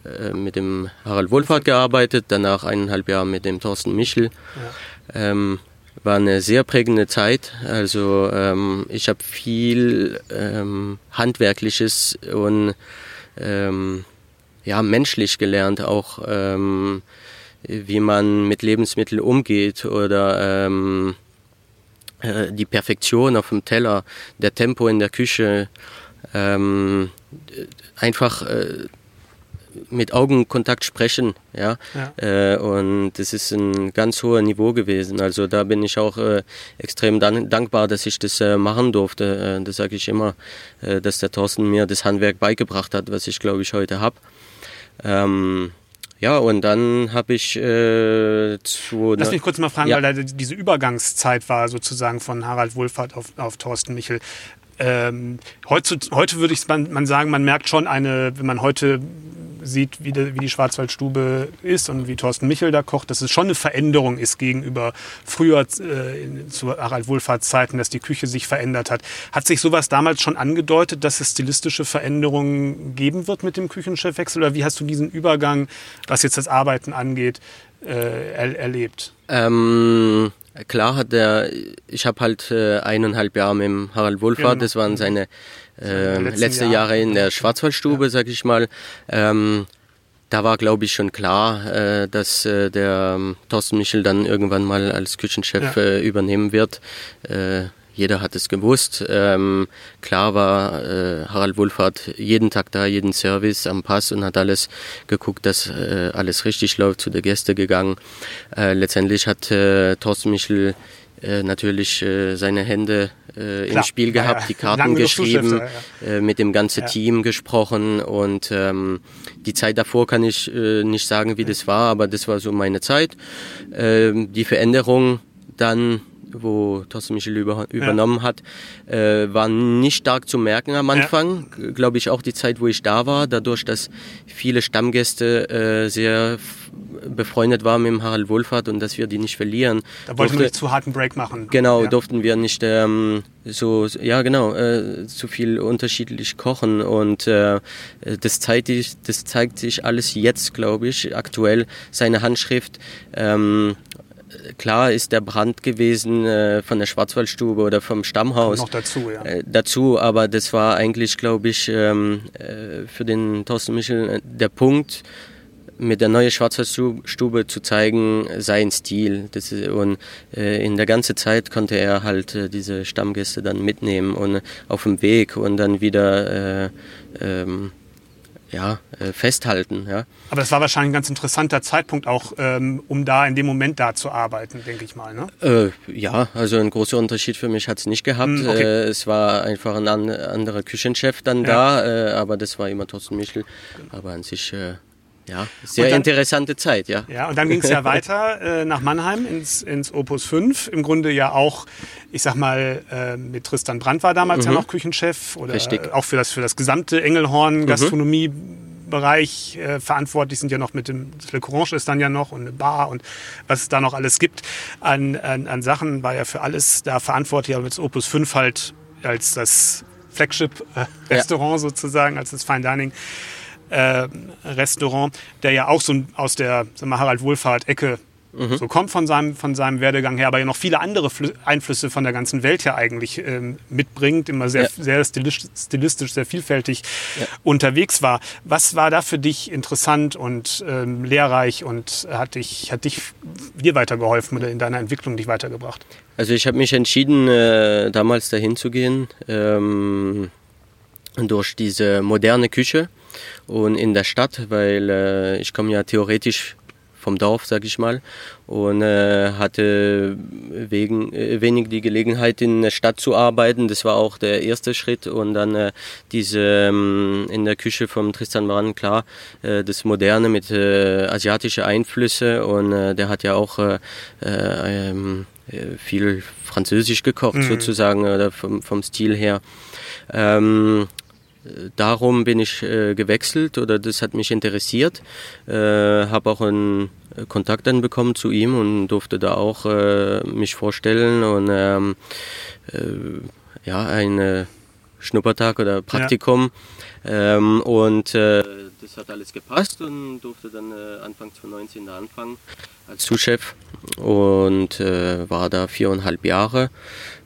äh, mit dem Harald Wohlfahrt gearbeitet, danach eineinhalb Jahre mit dem Thorsten Michel. Ja. Ähm, war eine sehr prägende Zeit. Also ähm, ich habe viel ähm, Handwerkliches und ähm, ja, menschlich gelernt, auch ähm, wie man mit Lebensmitteln umgeht oder ähm, äh, die Perfektion auf dem Teller, der Tempo in der Küche, ähm, einfach äh, mit Augenkontakt sprechen, ja. ja. Äh, und das ist ein ganz hoher Niveau gewesen. Also da bin ich auch äh, extrem dankbar, dass ich das äh, machen durfte. Äh, das sage ich immer, äh, dass der Thorsten mir das Handwerk beigebracht hat, was ich glaube ich heute habe. Ähm, ja, und dann habe ich äh, zu. Lass mich kurz mal fragen, ja. weil da diese Übergangszeit war sozusagen von Harald Wohlfahrt auf, auf Thorsten Michel. Ähm, heute, heute würde ich man, man sagen, man merkt schon eine, wenn man heute sieht, wie die, wie die Schwarzwaldstube ist und wie Thorsten Michel da kocht, dass es schon eine Veränderung ist gegenüber früher äh, zu Harald Wohlfahrts Zeiten, dass die Küche sich verändert hat. Hat sich sowas damals schon angedeutet, dass es stilistische Veränderungen geben wird mit dem Küchenchefwechsel? Oder wie hast du diesen Übergang, was jetzt das Arbeiten angeht, äh, er, erlebt? Ähm Klar hat er, ich habe halt äh, eineinhalb Jahre mit dem Harald Wohlfahrt, genau. das waren seine äh, letzte Jahr. Jahre in der Schwarzwaldstube, ja. sag ich mal. Ähm, da war, glaube ich, schon klar, äh, dass äh, der ähm, Thorsten Michel dann irgendwann mal als Küchenchef ja. äh, übernehmen wird. Jeder hat es gewusst. Ähm, klar war äh, Harald Wohlfahrt jeden Tag da, jeden Service am Pass und hat alles geguckt, dass äh, alles richtig läuft, zu der Gäste gegangen. Äh, letztendlich hat äh, Thorsten Michel äh, natürlich äh, seine Hände äh, im Spiel gehabt, ja, die Karten geschrieben, ja. äh, mit dem ganzen Team gesprochen und ähm, die Zeit davor kann ich äh, nicht sagen, wie das war, aber das war so meine Zeit. Ähm, die Veränderung dann wo Thorsten Michel über, übernommen ja. hat, äh, war nicht stark zu merken am Anfang. Ja. Glaube ich auch die Zeit, wo ich da war, dadurch, dass viele Stammgäste äh, sehr befreundet waren mit Harald Wohlfahrt und dass wir die nicht verlieren. Da wollten wir nicht zu harten Break machen. Genau, ja. durften wir nicht ähm, so, ja genau, äh, zu viel unterschiedlich kochen und äh, das, zeigt, das zeigt sich alles jetzt, glaube ich, aktuell, seine Handschrift. Ähm, klar ist der Brand gewesen äh, von der Schwarzwaldstube oder vom Stammhaus. Noch dazu, ja. Äh, dazu, aber das war eigentlich, glaube ich, ähm, äh, für den Thorsten Michel äh, der Punkt, mit der neuen Schwarzwaldstube zu zeigen, sein Stil. Das ist, und äh, in der ganzen Zeit konnte er halt äh, diese Stammgäste dann mitnehmen und auf dem Weg und dann wieder ähm, ja, äh, festhalten. Ja. Aber das war wahrscheinlich ein ganz interessanter Zeitpunkt auch, ähm, um da in dem Moment da zu arbeiten, denke ich mal. Ne? Äh, ja, also ein großer Unterschied für mich hat es nicht gehabt. Mm, okay. äh, es war einfach ein an, anderer Küchenchef dann ja. da, äh, aber das war immer Thorsten Michel. Aber an sich äh, ja, sehr dann, interessante Zeit, ja. Ja, und dann ging es ja [laughs] weiter äh, nach Mannheim ins, ins Opus 5. Im Grunde ja auch, ich sag mal, äh, mit Tristan Brandt war damals mhm. ja noch Küchenchef oder Richtig. auch für das, für das gesamte Engelhorn Gastronomie. Mhm. Bereich äh, verantwortlich sind ja noch mit dem Le Courange ist dann ja noch und eine Bar und was es da noch alles gibt an, an, an Sachen, war ja für alles da verantwortlich, aber mit Opus 5 halt als das Flagship-Restaurant äh, ja. sozusagen, als das Fine Dining äh, Restaurant, der ja auch so aus der mal, Harald Wohlfahrt-Ecke mhm. so kommt von seinem, von seinem Werdegang her, aber ja noch viele andere Fl Einflüsse von der ganzen Welt her eigentlich ähm, mitbringt, immer sehr, ja. sehr stilistisch, stilistisch, sehr vielfältig ja. unterwegs war. Was war da für dich interessant und ähm, lehrreich und hat dich, hat dich dir weitergeholfen oder in deiner Entwicklung dich weitergebracht? Also ich habe mich entschieden, äh, damals dahin zu gehen, ähm, durch diese moderne Küche und in der Stadt, weil äh, ich komme ja theoretisch vom Dorf, sag ich mal, und äh, hatte wegen, äh, wenig die Gelegenheit in der Stadt zu arbeiten. Das war auch der erste Schritt und dann äh, diese ähm, in der Küche vom Tristan Brand, klar, äh, das Moderne mit äh, asiatischen Einflüsse und äh, der hat ja auch äh, ähm, viel Französisch gekocht mhm. sozusagen oder vom, vom Stil her. Ähm, darum bin ich äh, gewechselt oder das hat mich interessiert. Äh, habe auch einen Kontakt dann bekommen zu ihm und durfte da auch äh, mich vorstellen und ähm, äh, ja, ein Schnuppertag oder Praktikum. Ja. Ähm, und äh, das hat alles gepasst und durfte dann äh, Anfang 2019 da anfangen als Zuschef und äh, war da viereinhalb Jahre.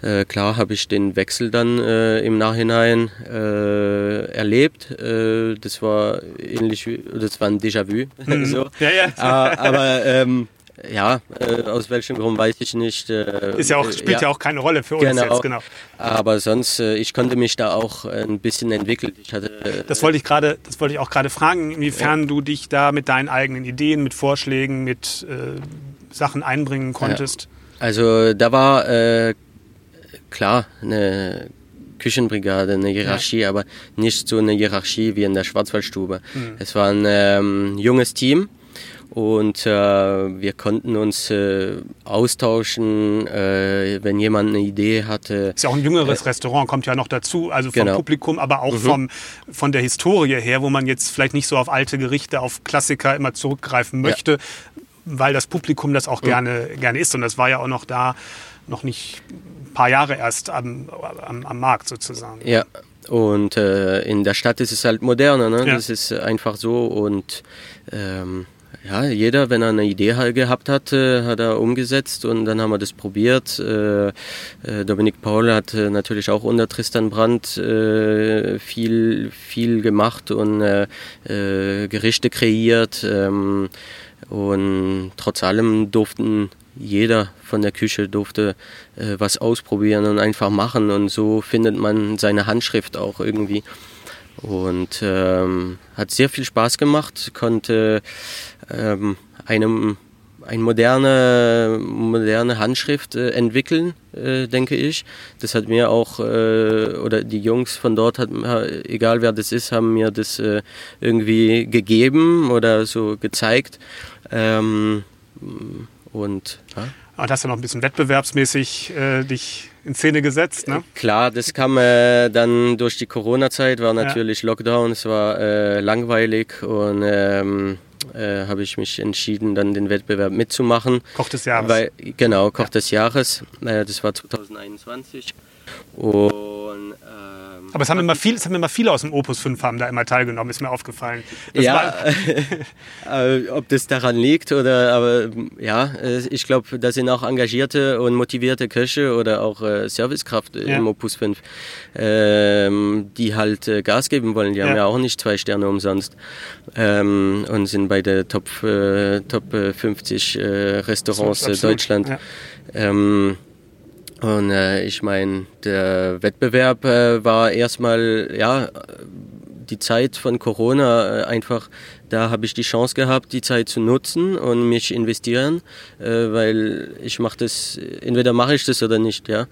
Äh, klar habe ich den Wechsel dann äh, im Nachhinein äh, erlebt. Äh, das war ähnlich, wie, das war ein Déjà-vu. [laughs] Mhm. so. Ja, ja. aber ähm, ja, äh, aus welchem Grund weiß ich nicht. Äh, ist ja auch, spielt ja. ja. auch keine Rolle für uns genau. jetzt, genau. Aber sonst, äh, ich konnte mich da auch ein bisschen entwickeln. Ich hatte, das wollte ich gerade, das wollte ich auch gerade fragen, inwiefern ja. du dich da mit deinen eigenen Ideen, mit Vorschlägen, mit äh, Sachen einbringen konntest. Also da war äh, klar eine Küchenbrigade, eine Hierarchie, ja. aber nicht so eine Hierarchie wie in der Schwarzwaldstube. Mhm. Es war ein ähm, junges Team und äh, wir konnten uns äh, austauschen, äh, wenn jemand eine Idee hatte. Ist ja auch ein jüngeres äh, Restaurant, kommt ja noch dazu, also vom genau. Publikum, aber auch mhm. vom, von der Historie her, wo man jetzt vielleicht nicht so auf alte Gerichte, auf Klassiker immer zurückgreifen möchte, ja. weil das Publikum das auch mhm. gerne, gerne isst. Und das war ja auch noch da, noch nicht ein paar Jahre erst am, am, am Markt sozusagen. Ja, und äh, in der Stadt ist es halt moderner, ne? Ja. das ist einfach so und ähm, ja, jeder, wenn er eine Idee gehabt hat, äh, hat er umgesetzt und dann haben wir das probiert. Äh, äh, Dominik Paul hat natürlich auch unter Tristan Brandt viel, viel gemacht und Gerichte kreiert. Ähm, und trotz allem durften jeder von der Küche durfte was ausprobieren und einfach machen und so findet man seine Handschrift auch irgendwie und ähm, hat sehr viel Spaß gemacht, konnte ähm, einem eine moderne, moderne Handschrift äh, entwickeln, äh, denke ich. Das hat mir auch, äh, oder die Jungs von dort, hat, egal wer das ist, haben mir das äh, irgendwie gegeben oder so gezeigt. Ähm, und ja. Und hast du noch ein bisschen wettbewerbsmäßig äh, dich in Szene gesetzt, ne? Klar, das kam äh, dann durch die Corona-Zeit, war natürlich ja. Lockdown, es war äh, langweilig und ähm, äh, habe ich mich entschieden, dann den Wettbewerb mitzumachen. Koch des Jahres. Weil, genau, Koch ja. des Jahres. Äh, das war 2021. Und aber es haben, immer viel, es haben immer viele aus dem Opus 5 haben da immer teilgenommen, ist mir aufgefallen. Das ja, [laughs] äh, ob das daran liegt oder, aber ja, äh, ich glaube, da sind auch engagierte und motivierte Köche oder auch äh, Servicekraft ja. im Opus 5, ähm, die halt äh, Gas geben wollen. Die ja. haben ja auch nicht zwei Sterne umsonst ähm, und sind bei der Top, äh, Top 50 äh, Restaurants Deutschland. Ja. Ähm, und äh, ich meine, der Wettbewerb äh, war erstmal, ja, die Zeit von Corona äh, einfach, da habe ich die Chance gehabt, die Zeit zu nutzen und mich investieren, äh, weil ich mache das, entweder mache ich das oder nicht, ja.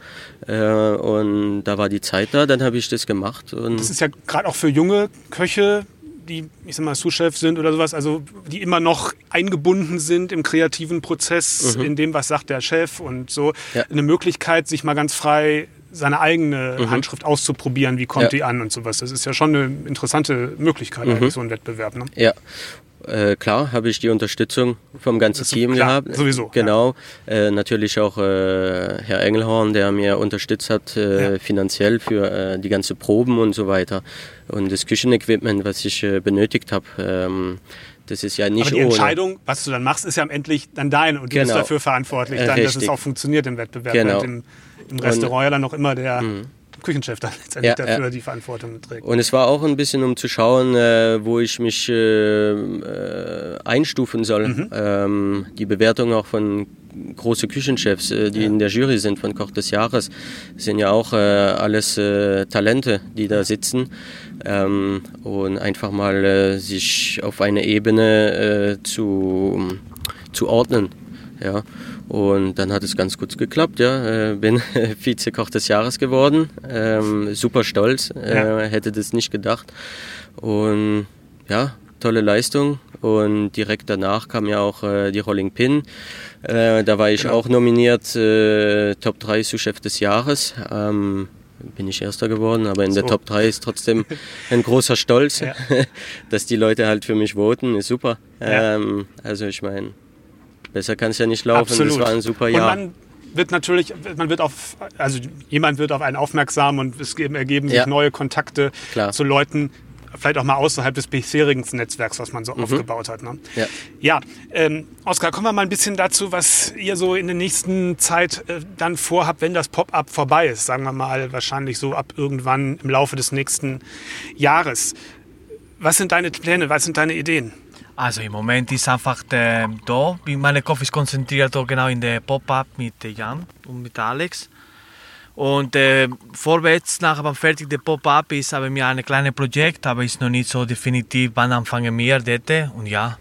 Äh, und da war die Zeit da, dann habe ich das gemacht. Und das ist ja gerade auch für junge Köche die, ich sag mal, Sous-Chef sind oder sowas, also die immer noch eingebunden sind im kreativen Prozess, mhm. in dem, was sagt der Chef und so, ja. eine Möglichkeit, sich mal ganz frei seine eigene mhm. Handschrift auszuprobieren, wie kommt ja. die an und sowas. Das ist ja schon eine interessante Möglichkeit, mhm. eigentlich so ein Wettbewerb. Ne? Ja, äh, klar habe ich die Unterstützung vom ganzen Team klar, gehabt. Sowieso. Genau. Ja. Äh, natürlich auch äh, Herr Engelhorn, der mir unterstützt hat äh, ja. finanziell für äh, die ganze Proben und so weiter. Und das Küchenequipment, was ich äh, benötigt habe. Ähm, das ist ja nicht Aber die Entscheidung, was du dann machst, ist ja endlich dann deine und du genau. bist dafür verantwortlich, dann, dass es auch funktioniert im Wettbewerb. Genau. Im, Im, Restaurant und, ja dann noch immer der. Mh Küchenchef dann letztendlich ja, dafür ja. die Verantwortung trägt. Und es war auch ein bisschen, um zu schauen, äh, wo ich mich äh, äh, einstufen soll. Mhm. Ähm, die Bewertung auch von große Küchenchefs, äh, die ja. in der Jury sind von Koch des Jahres, sind ja auch äh, alles äh, Talente, die da sitzen. Ähm, und einfach mal sich auf eine Ebene zu, zu ordnen. Ja. Und dann hat es ganz gut geklappt, ja. Äh, bin [laughs] Vizekoch des Jahres geworden. Ähm, super stolz, äh, ja. hätte das nicht gedacht. Und ja, tolle Leistung. Und direkt danach kam ja auch äh, die Rolling Pin. Äh, da war ich genau. auch nominiert, äh, Top 3 Sous-Chef des Jahres. Ähm, bin ich Erster geworden, aber in so. der Top 3 ist trotzdem ein großer Stolz, ja. [laughs] dass die Leute halt für mich voten, ist super. Ja. Ähm, also ich meine, Besser kann es ja nicht laufen. Absolut. Das war ein super Jahr. Und man wird natürlich, man wird auf, also jemand wird auf einen aufmerksam und es ergeben sich ja. neue Kontakte Klar. zu Leuten, vielleicht auch mal außerhalb des bisherigen Netzwerks, was man so mhm. aufgebaut hat. Ne? Ja, ja ähm, Oskar, kommen wir mal ein bisschen dazu, was ihr so in der nächsten Zeit äh, dann vorhabt, wenn das Pop-up vorbei ist. Sagen wir mal wahrscheinlich so ab irgendwann im Laufe des nächsten Jahres. Was sind deine Pläne, was sind deine Ideen? Also im Moment ist einfach der, da, meine Kopf ist konzentriert genau in der Pop-Up mit Jan und mit Alex. Und äh, vorwärts, nachher beim fertig der Pop-Up ist haben wir ein kleines Projekt, aber ist noch nicht so definitiv, wann anfangen wir dort. Und ja,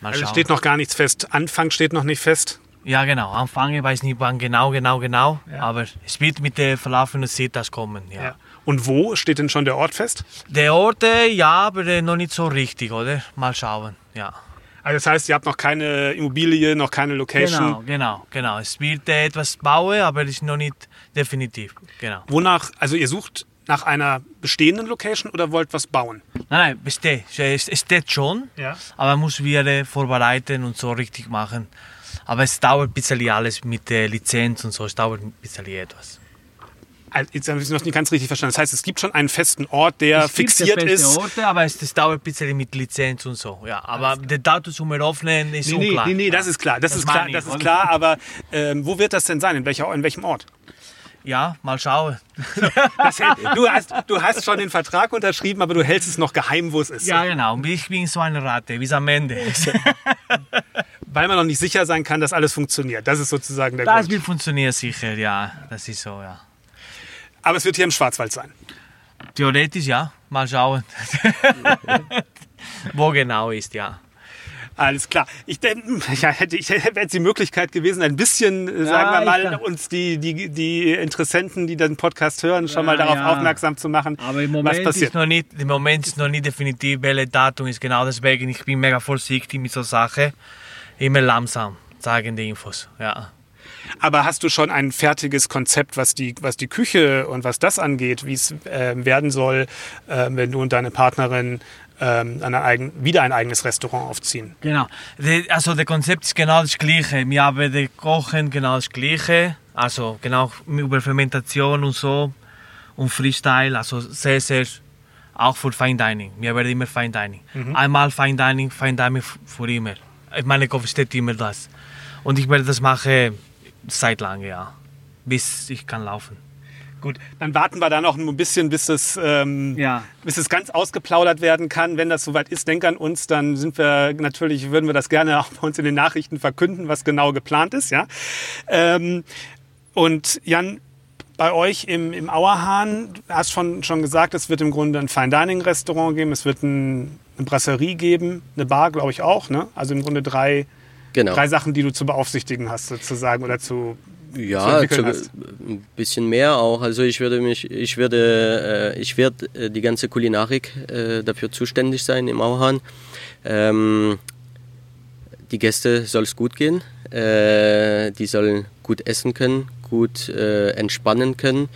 mal also steht noch gar nichts fest. Anfang steht noch nicht fest. Ja, genau. Anfangen, ich weiß nicht wann genau, genau, genau. Ja. Aber es wird mit der verlaufenden Zeit das kommen. Ja. ja. Und wo steht denn schon der Ort fest? Der Ort, äh, ja, aber äh, noch nicht so richtig, oder? Mal schauen, ja. Also das heißt, ihr habt noch keine Immobilie, noch keine Location? Genau, genau, genau. Es wird äh, etwas bauen, aber es ist noch nicht definitiv, genau. Wonach, also ihr sucht nach einer bestehenden Location oder wollt was bauen? Nein, nein, besteht. Es steht schon, ja. aber muss wieder vorbereiten und so richtig machen. Aber es dauert ein bisschen alles mit der Lizenz und so, es dauert ein bisschen etwas. Also, jetzt habe ich es noch nicht ganz richtig verstanden. Das heißt, es gibt schon einen festen Ort, der es fixiert gibt ist. Orte, aber es das dauert ein bisschen mit Lizenz und so. Ja, aber der Datum zum Öffnen ist nee, unklar. Nee, nee, das ist klar. Das, das ist klar, das ist klar. Aber ähm, wo wird das denn sein? In, welcher, in welchem Ort? Ja, mal schauen. [laughs] du, hast, du hast schon den Vertrag unterschrieben, aber du hältst es noch geheim, wo es ist. Ja, genau. Ich bin so eine Rate, wie es am Ende ist. [laughs] Weil man noch nicht sicher sein kann, dass alles funktioniert. Das ist sozusagen der das Grund. Das wird funktionieren sicher, ja. Das ist so, ja. Aber es wird hier im Schwarzwald sein. Theoretisch ja. Mal schauen. [laughs] Wo genau ist, ja. Alles klar. Ich, ja, hätte, ich hätte die Möglichkeit gewesen, ein bisschen, ja, sagen wir mal, uns die, die, die Interessenten, die den Podcast hören, schon ja, mal darauf aufmerksam zu machen. Aber im Moment, was Ist noch nicht, im Moment ist noch nicht definitiv, welche Datum ist genau deswegen. Ich bin mega vorsichtig mit so Sachen. Immer langsam zeigen die Infos. Ja. Aber hast du schon ein fertiges Konzept, was die, was die Küche und was das angeht, wie es äh, werden soll, äh, wenn du und deine Partnerin ähm, eigen, wieder ein eigenes Restaurant aufziehen? Genau. Also das Konzept ist genau das gleiche. Wir haben das Kochen genau das gleiche. Also genau über Fermentation und so und Freestyle. Also sehr, sehr auch für Fine Dining. Wir werden immer Fine Dining. Mhm. Einmal Fine Dining, Fine Dining für immer. In meinem Kopf steht immer das. Und ich werde das machen Zeit lang, ja. Bis ich kann laufen. Gut, dann warten wir da noch ein bisschen, bis es, ähm, ja. bis es ganz ausgeplaudert werden kann. Wenn das soweit ist, denk an uns, dann sind wir natürlich, würden wir das gerne auch bei uns in den Nachrichten verkünden, was genau geplant ist. Ja? Ähm, und Jan, bei euch im, im Auerhahn, du hast schon, schon gesagt, es wird im Grunde ein Fine Dining Restaurant geben, es wird ein, eine Brasserie geben, eine Bar, glaube ich auch. Ne? Also im Grunde drei Genau. Drei Sachen, die du zu beaufsichtigen hast, sozusagen, oder zu ja, zu, ein bisschen mehr auch. Also ich würde mich, ich würde, äh, ich werde äh, die ganze Kulinarik äh, dafür zuständig sein im Auhan. Ähm, die Gäste soll es gut gehen. Äh, die sollen gut essen können, gut äh, entspannen können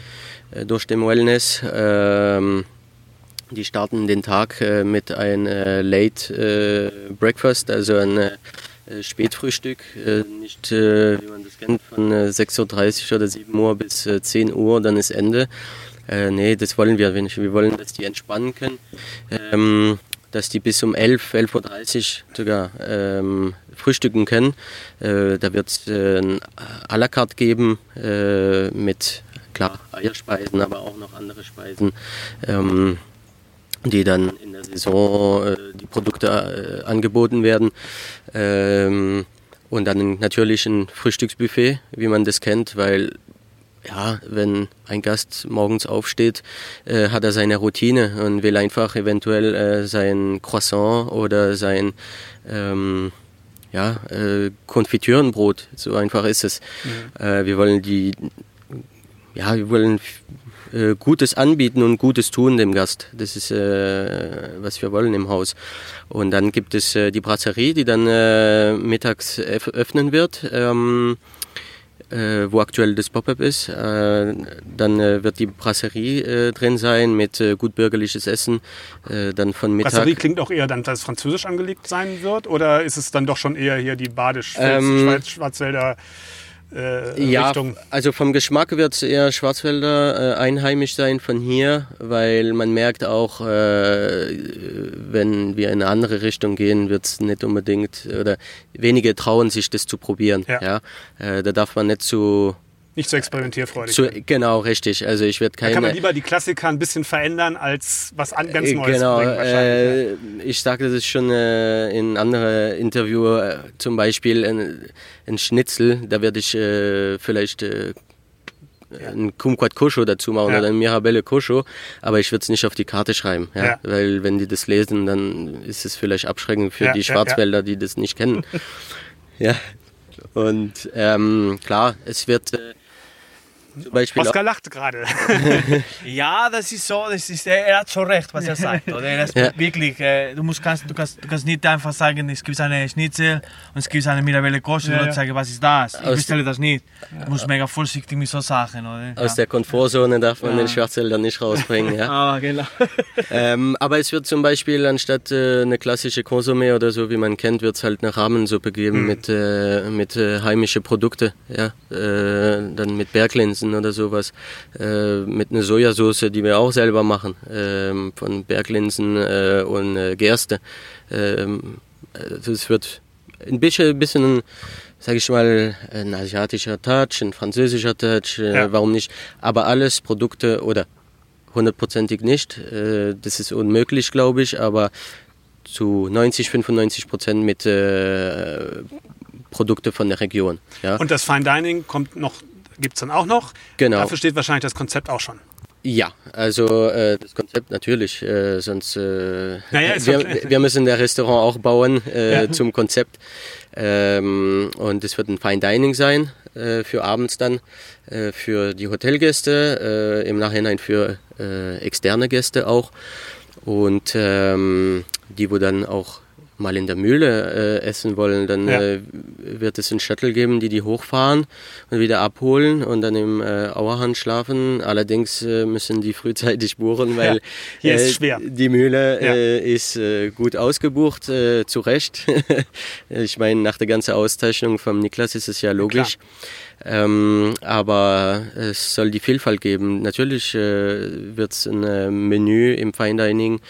durch den Wellness. Ähm, die starten den Tag mit einem Late Breakfast, also ein Spätfrühstück, äh, nicht äh, wie man das kennt, von 6.30 Uhr oder 7 Uhr bis 10 Uhr, dann ist Ende. Äh, nee, das wollen wir nicht. Wir wollen, dass die entspannen können, ähm, dass die bis um 11, 11.30 Uhr sogar ähm, frühstücken können. Äh, da wird es äh, ein à la carte geben äh, mit, klar, Eierspeisen, aber auch noch andere Speisen. Ähm, die dann in der Saison äh, die Produkte äh, angeboten werden. Ähm, und dann natürlich ein Frühstücksbuffet, wie man das kennt, weil ja, wenn ein Gast morgens aufsteht, äh, hat er seine Routine und will einfach eventuell äh, sein Croissant oder sein ähm, ja, äh, Konfitürenbrot. So einfach ist es. Mhm. Äh, wir wollen die, ja, wir wollen äh, Gutes anbieten und Gutes tun dem Gast. Das ist, äh, was wir wollen im Haus. Und dann gibt es äh, die Brasserie, die dann äh, mittags öffnen wird. Ähm, äh, wo aktuell das Pop-up ist. Dann wird die Brasserie drin sein mit gut bürgerliches Essen. Dann von Mittag. Brasserie klingt auch eher dann, dass es französisch angelegt sein wird oder ist es dann doch schon eher hier die Badisch, ähm, Schwarzwälder? Äh, ja, Richtung? Also vom Geschmack wird es eher Schwarzwälder äh, einheimisch sein von hier, weil man merkt auch, äh, wenn wir in eine andere Richtung gehen, wird es nicht unbedingt oder wenige trauen sich das zu probieren. Ja. ja? Äh, da darf man nicht zu Nicht so experimentierfreudig. Zu, genau, richtig. Also ich werde keine. Da kann man lieber die Klassiker ein bisschen verändern, als was an, ganz Äh, Neues genau, bringen wahrscheinlich. äh, ich sagte das schon äh, in anderen Interview, äh, zum Beispiel ein, ein Schnitzel, da werde ich äh, vielleicht äh, ein Kumquat Kosho dazu machen Ja. oder ein Mirabelle Kosho, aber ich würde es nicht auf die Karte schreiben, ja? Ja. weil wenn die das lesen, dann ist es vielleicht abschreckend für Ja, die ja, Schwarzwälder, die das nicht kennen. [laughs] ja, und ähm, klar, es wird äh, zum Beispiel Oskar lacht gerade. [laughs] Ja, das ist so, das ist, er hat schon recht, was er sagt. Oder? Er ist Ja. wirklich, äh, du, musst, kannst, du, kannst, du kannst nicht einfach sagen, es gibt eine Schnitzel und es gibt eine Mirabelle Kosche Ja, und ja. sagen, was ist das? Ich bestelle das nicht. Du musst mega vorsichtig mit so Sachen. Oder? aus der Komfortzone darf man Ja. den Schwarzwälder nicht rausbringen. Ja? [laughs] Ah, genau. [laughs] Ähm, aber es wird zum Beispiel anstatt äh, eine klassische Konsumé oder so, wie man kennt, wird es halt eine Rahmensuppe geben Mhm. mit, äh, mit äh, heimische Produkte. Ja? Äh, dann mit Berglinsen oder sowas. Äh, mit einer Sojasauce, die wir auch selber machen. ähm, von Berglinsen äh, und äh, Gerste. Ähm, also es wird ein bisschen, bisschen sage ich mal, ein asiatischer Touch, ein französischer Touch, äh, Ja. warum nicht? Aber alles Produkte oder hundertprozentig nicht. Äh, das ist unmöglich, glaube ich, aber zu 90, 95 Prozent mit äh, Produkte von der Region. Ja, Und das Fine Dining kommt noch, gibt es dann auch noch. Genau. Dafür steht wahrscheinlich das Konzept auch schon. ja also äh, das Konzept natürlich, äh, sonst äh, Naja, wir, wir müssen der Restaurant auch bauen äh, Ja. zum Konzept. Ähm, und es wird ein Fine Dining sein äh, für abends dann, äh, für die Hotelgäste, im Nachhinein für externe Gäste auch. Und ähm, die, wo dann auch mal in der Mühle äh, essen wollen, dann Ja. äh, wird es einen Shuttle geben, die die hochfahren und wieder abholen und dann im äh, Auerhand schlafen. Allerdings äh, müssen die frühzeitig [laughs] buchen, weil Ja, äh, die Mühle Ja. äh, ist gut ausgebucht, zu Recht. [laughs] ich meine, nach der ganzen Auszeichnung vom Niklas ist es ja logisch. Ähm, aber es soll die Vielfalt geben. Natürlich wird es ein Menü im Fine Dining äh,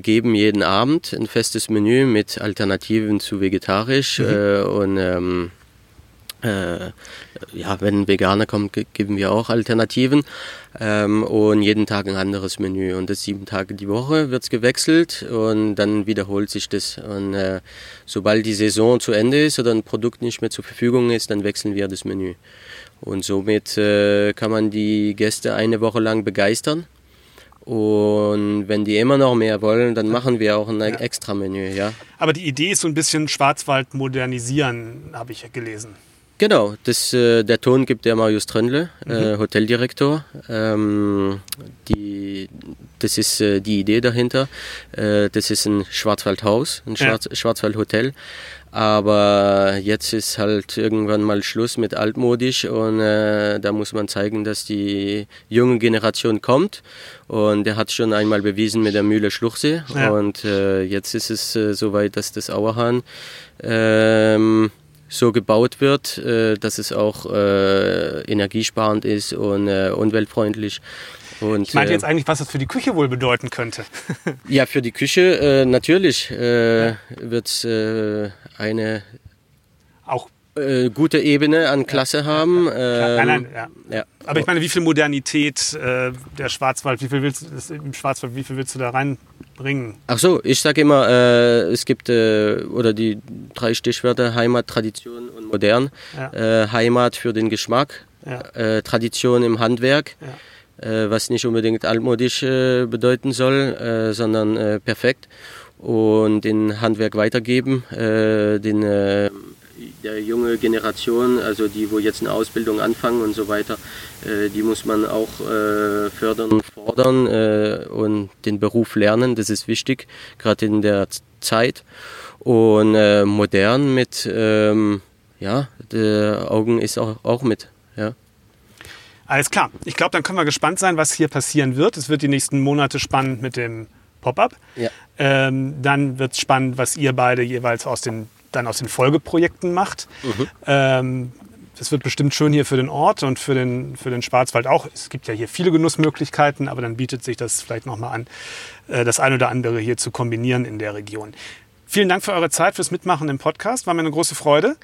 geben, jeden Abend. Ein festes Menü mit Alternativen zu vegetarisch. Äh, und ähm, äh, ja, wenn ein Veganer kommt, ge- geben wir auch Alternativen. Ähm, und jeden Tag ein anderes Menü. Und das sieben Tage die Woche wird es gewechselt und dann wiederholt sich das. Und äh, sobald die Saison zu Ende ist oder ein Produkt nicht mehr zur Verfügung ist, dann wechseln wir das Menü. Und somit äh, kann man die Gäste eine Woche lang begeistern. Und wenn die immer noch mehr wollen, dann machen wir auch ein extra Menü, ja. Aber die Idee ist so ein bisschen Schwarzwald modernisieren, habe ich gelesen. Genau, das, äh, der Ton gibt der Marius Tröndle, äh, Mhm. Hoteldirektor. Ähm, die, das ist äh, die Idee dahinter. Äh, das ist ein Schwarzwaldhaus, ein Ja. Schwarz, Schwarzwaldhotel. Aber jetzt ist halt irgendwann mal Schluss mit altmodisch und äh, da muss man zeigen, dass die junge Generation kommt. Und er hat schon einmal bewiesen mit der Mühle Schluchsee. Ja. Und äh, jetzt ist es äh, soweit, dass das Auerhahn ähm, so gebaut wird, äh, dass es auch äh, energiesparend ist und äh, umweltfreundlich. Und, Ich meinte äh, jetzt eigentlich, was das für die Küche wohl bedeuten könnte. [laughs] ja, für die Küche äh, natürlich äh, wird es äh, eine Auch. äh, gute Ebene an Klasse haben. Klar, nein, Ähm, nein, ja. ja. Aber ich meine, wie viel Modernität äh, der Schwarzwald, wie viel willst du im Schwarzwald, wie viel willst du da reinbringen? Ach so, ich sage immer, äh, es gibt äh, oder die drei Stichwörter Heimat, Tradition und modern. Ja. Äh, Heimat für den Geschmack, Ja. Tradition im Handwerk, Ja. Was nicht unbedingt altmodisch äh, bedeuten soll, äh, sondern äh, perfekt. Und den Handwerk weitergeben, äh, den äh, der junge Generation, also die, wo jetzt eine Ausbildung anfangen und so weiter, äh, die muss man auch äh, fördern fordern äh, und den Beruf lernen. Das ist wichtig, gerade in der Zeit. Und äh, modern mit, ähm, ja, Augen ist auch, auch mit. Alles klar. Ich glaube, dann können wir gespannt sein, was hier passieren wird. Es wird die nächsten Monate spannend mit dem Pop-up. Ja. Ähm, dann wird es spannend, was ihr beide jeweils aus den, dann aus den Folgeprojekten macht. Ähm, das wird bestimmt schön hier für den Ort und für den, für den Schwarzwald auch. Es gibt ja hier viele Genussmöglichkeiten, aber dann bietet sich das vielleicht nochmal an, äh, das ein oder andere hier zu kombinieren in der Region. Vielen Dank für eure Zeit, fürs Mitmachen im Podcast. War mir eine große Freude.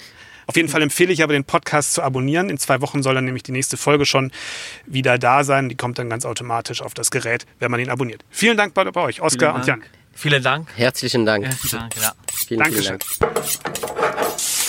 Auf jeden Fall empfehle ich aber den Podcast zu abonnieren. In zwei Wochen soll dann nämlich die nächste Folge schon wieder da sein. Die kommt dann ganz automatisch auf das Gerät, wenn man ihn abonniert. Vielen Dank bei, bei euch, Oskar und Jan. Vielen Dank. Herzlichen Dank. Herzlichen Dank. Ja. Vielen, vielen Dankeschön. Dank.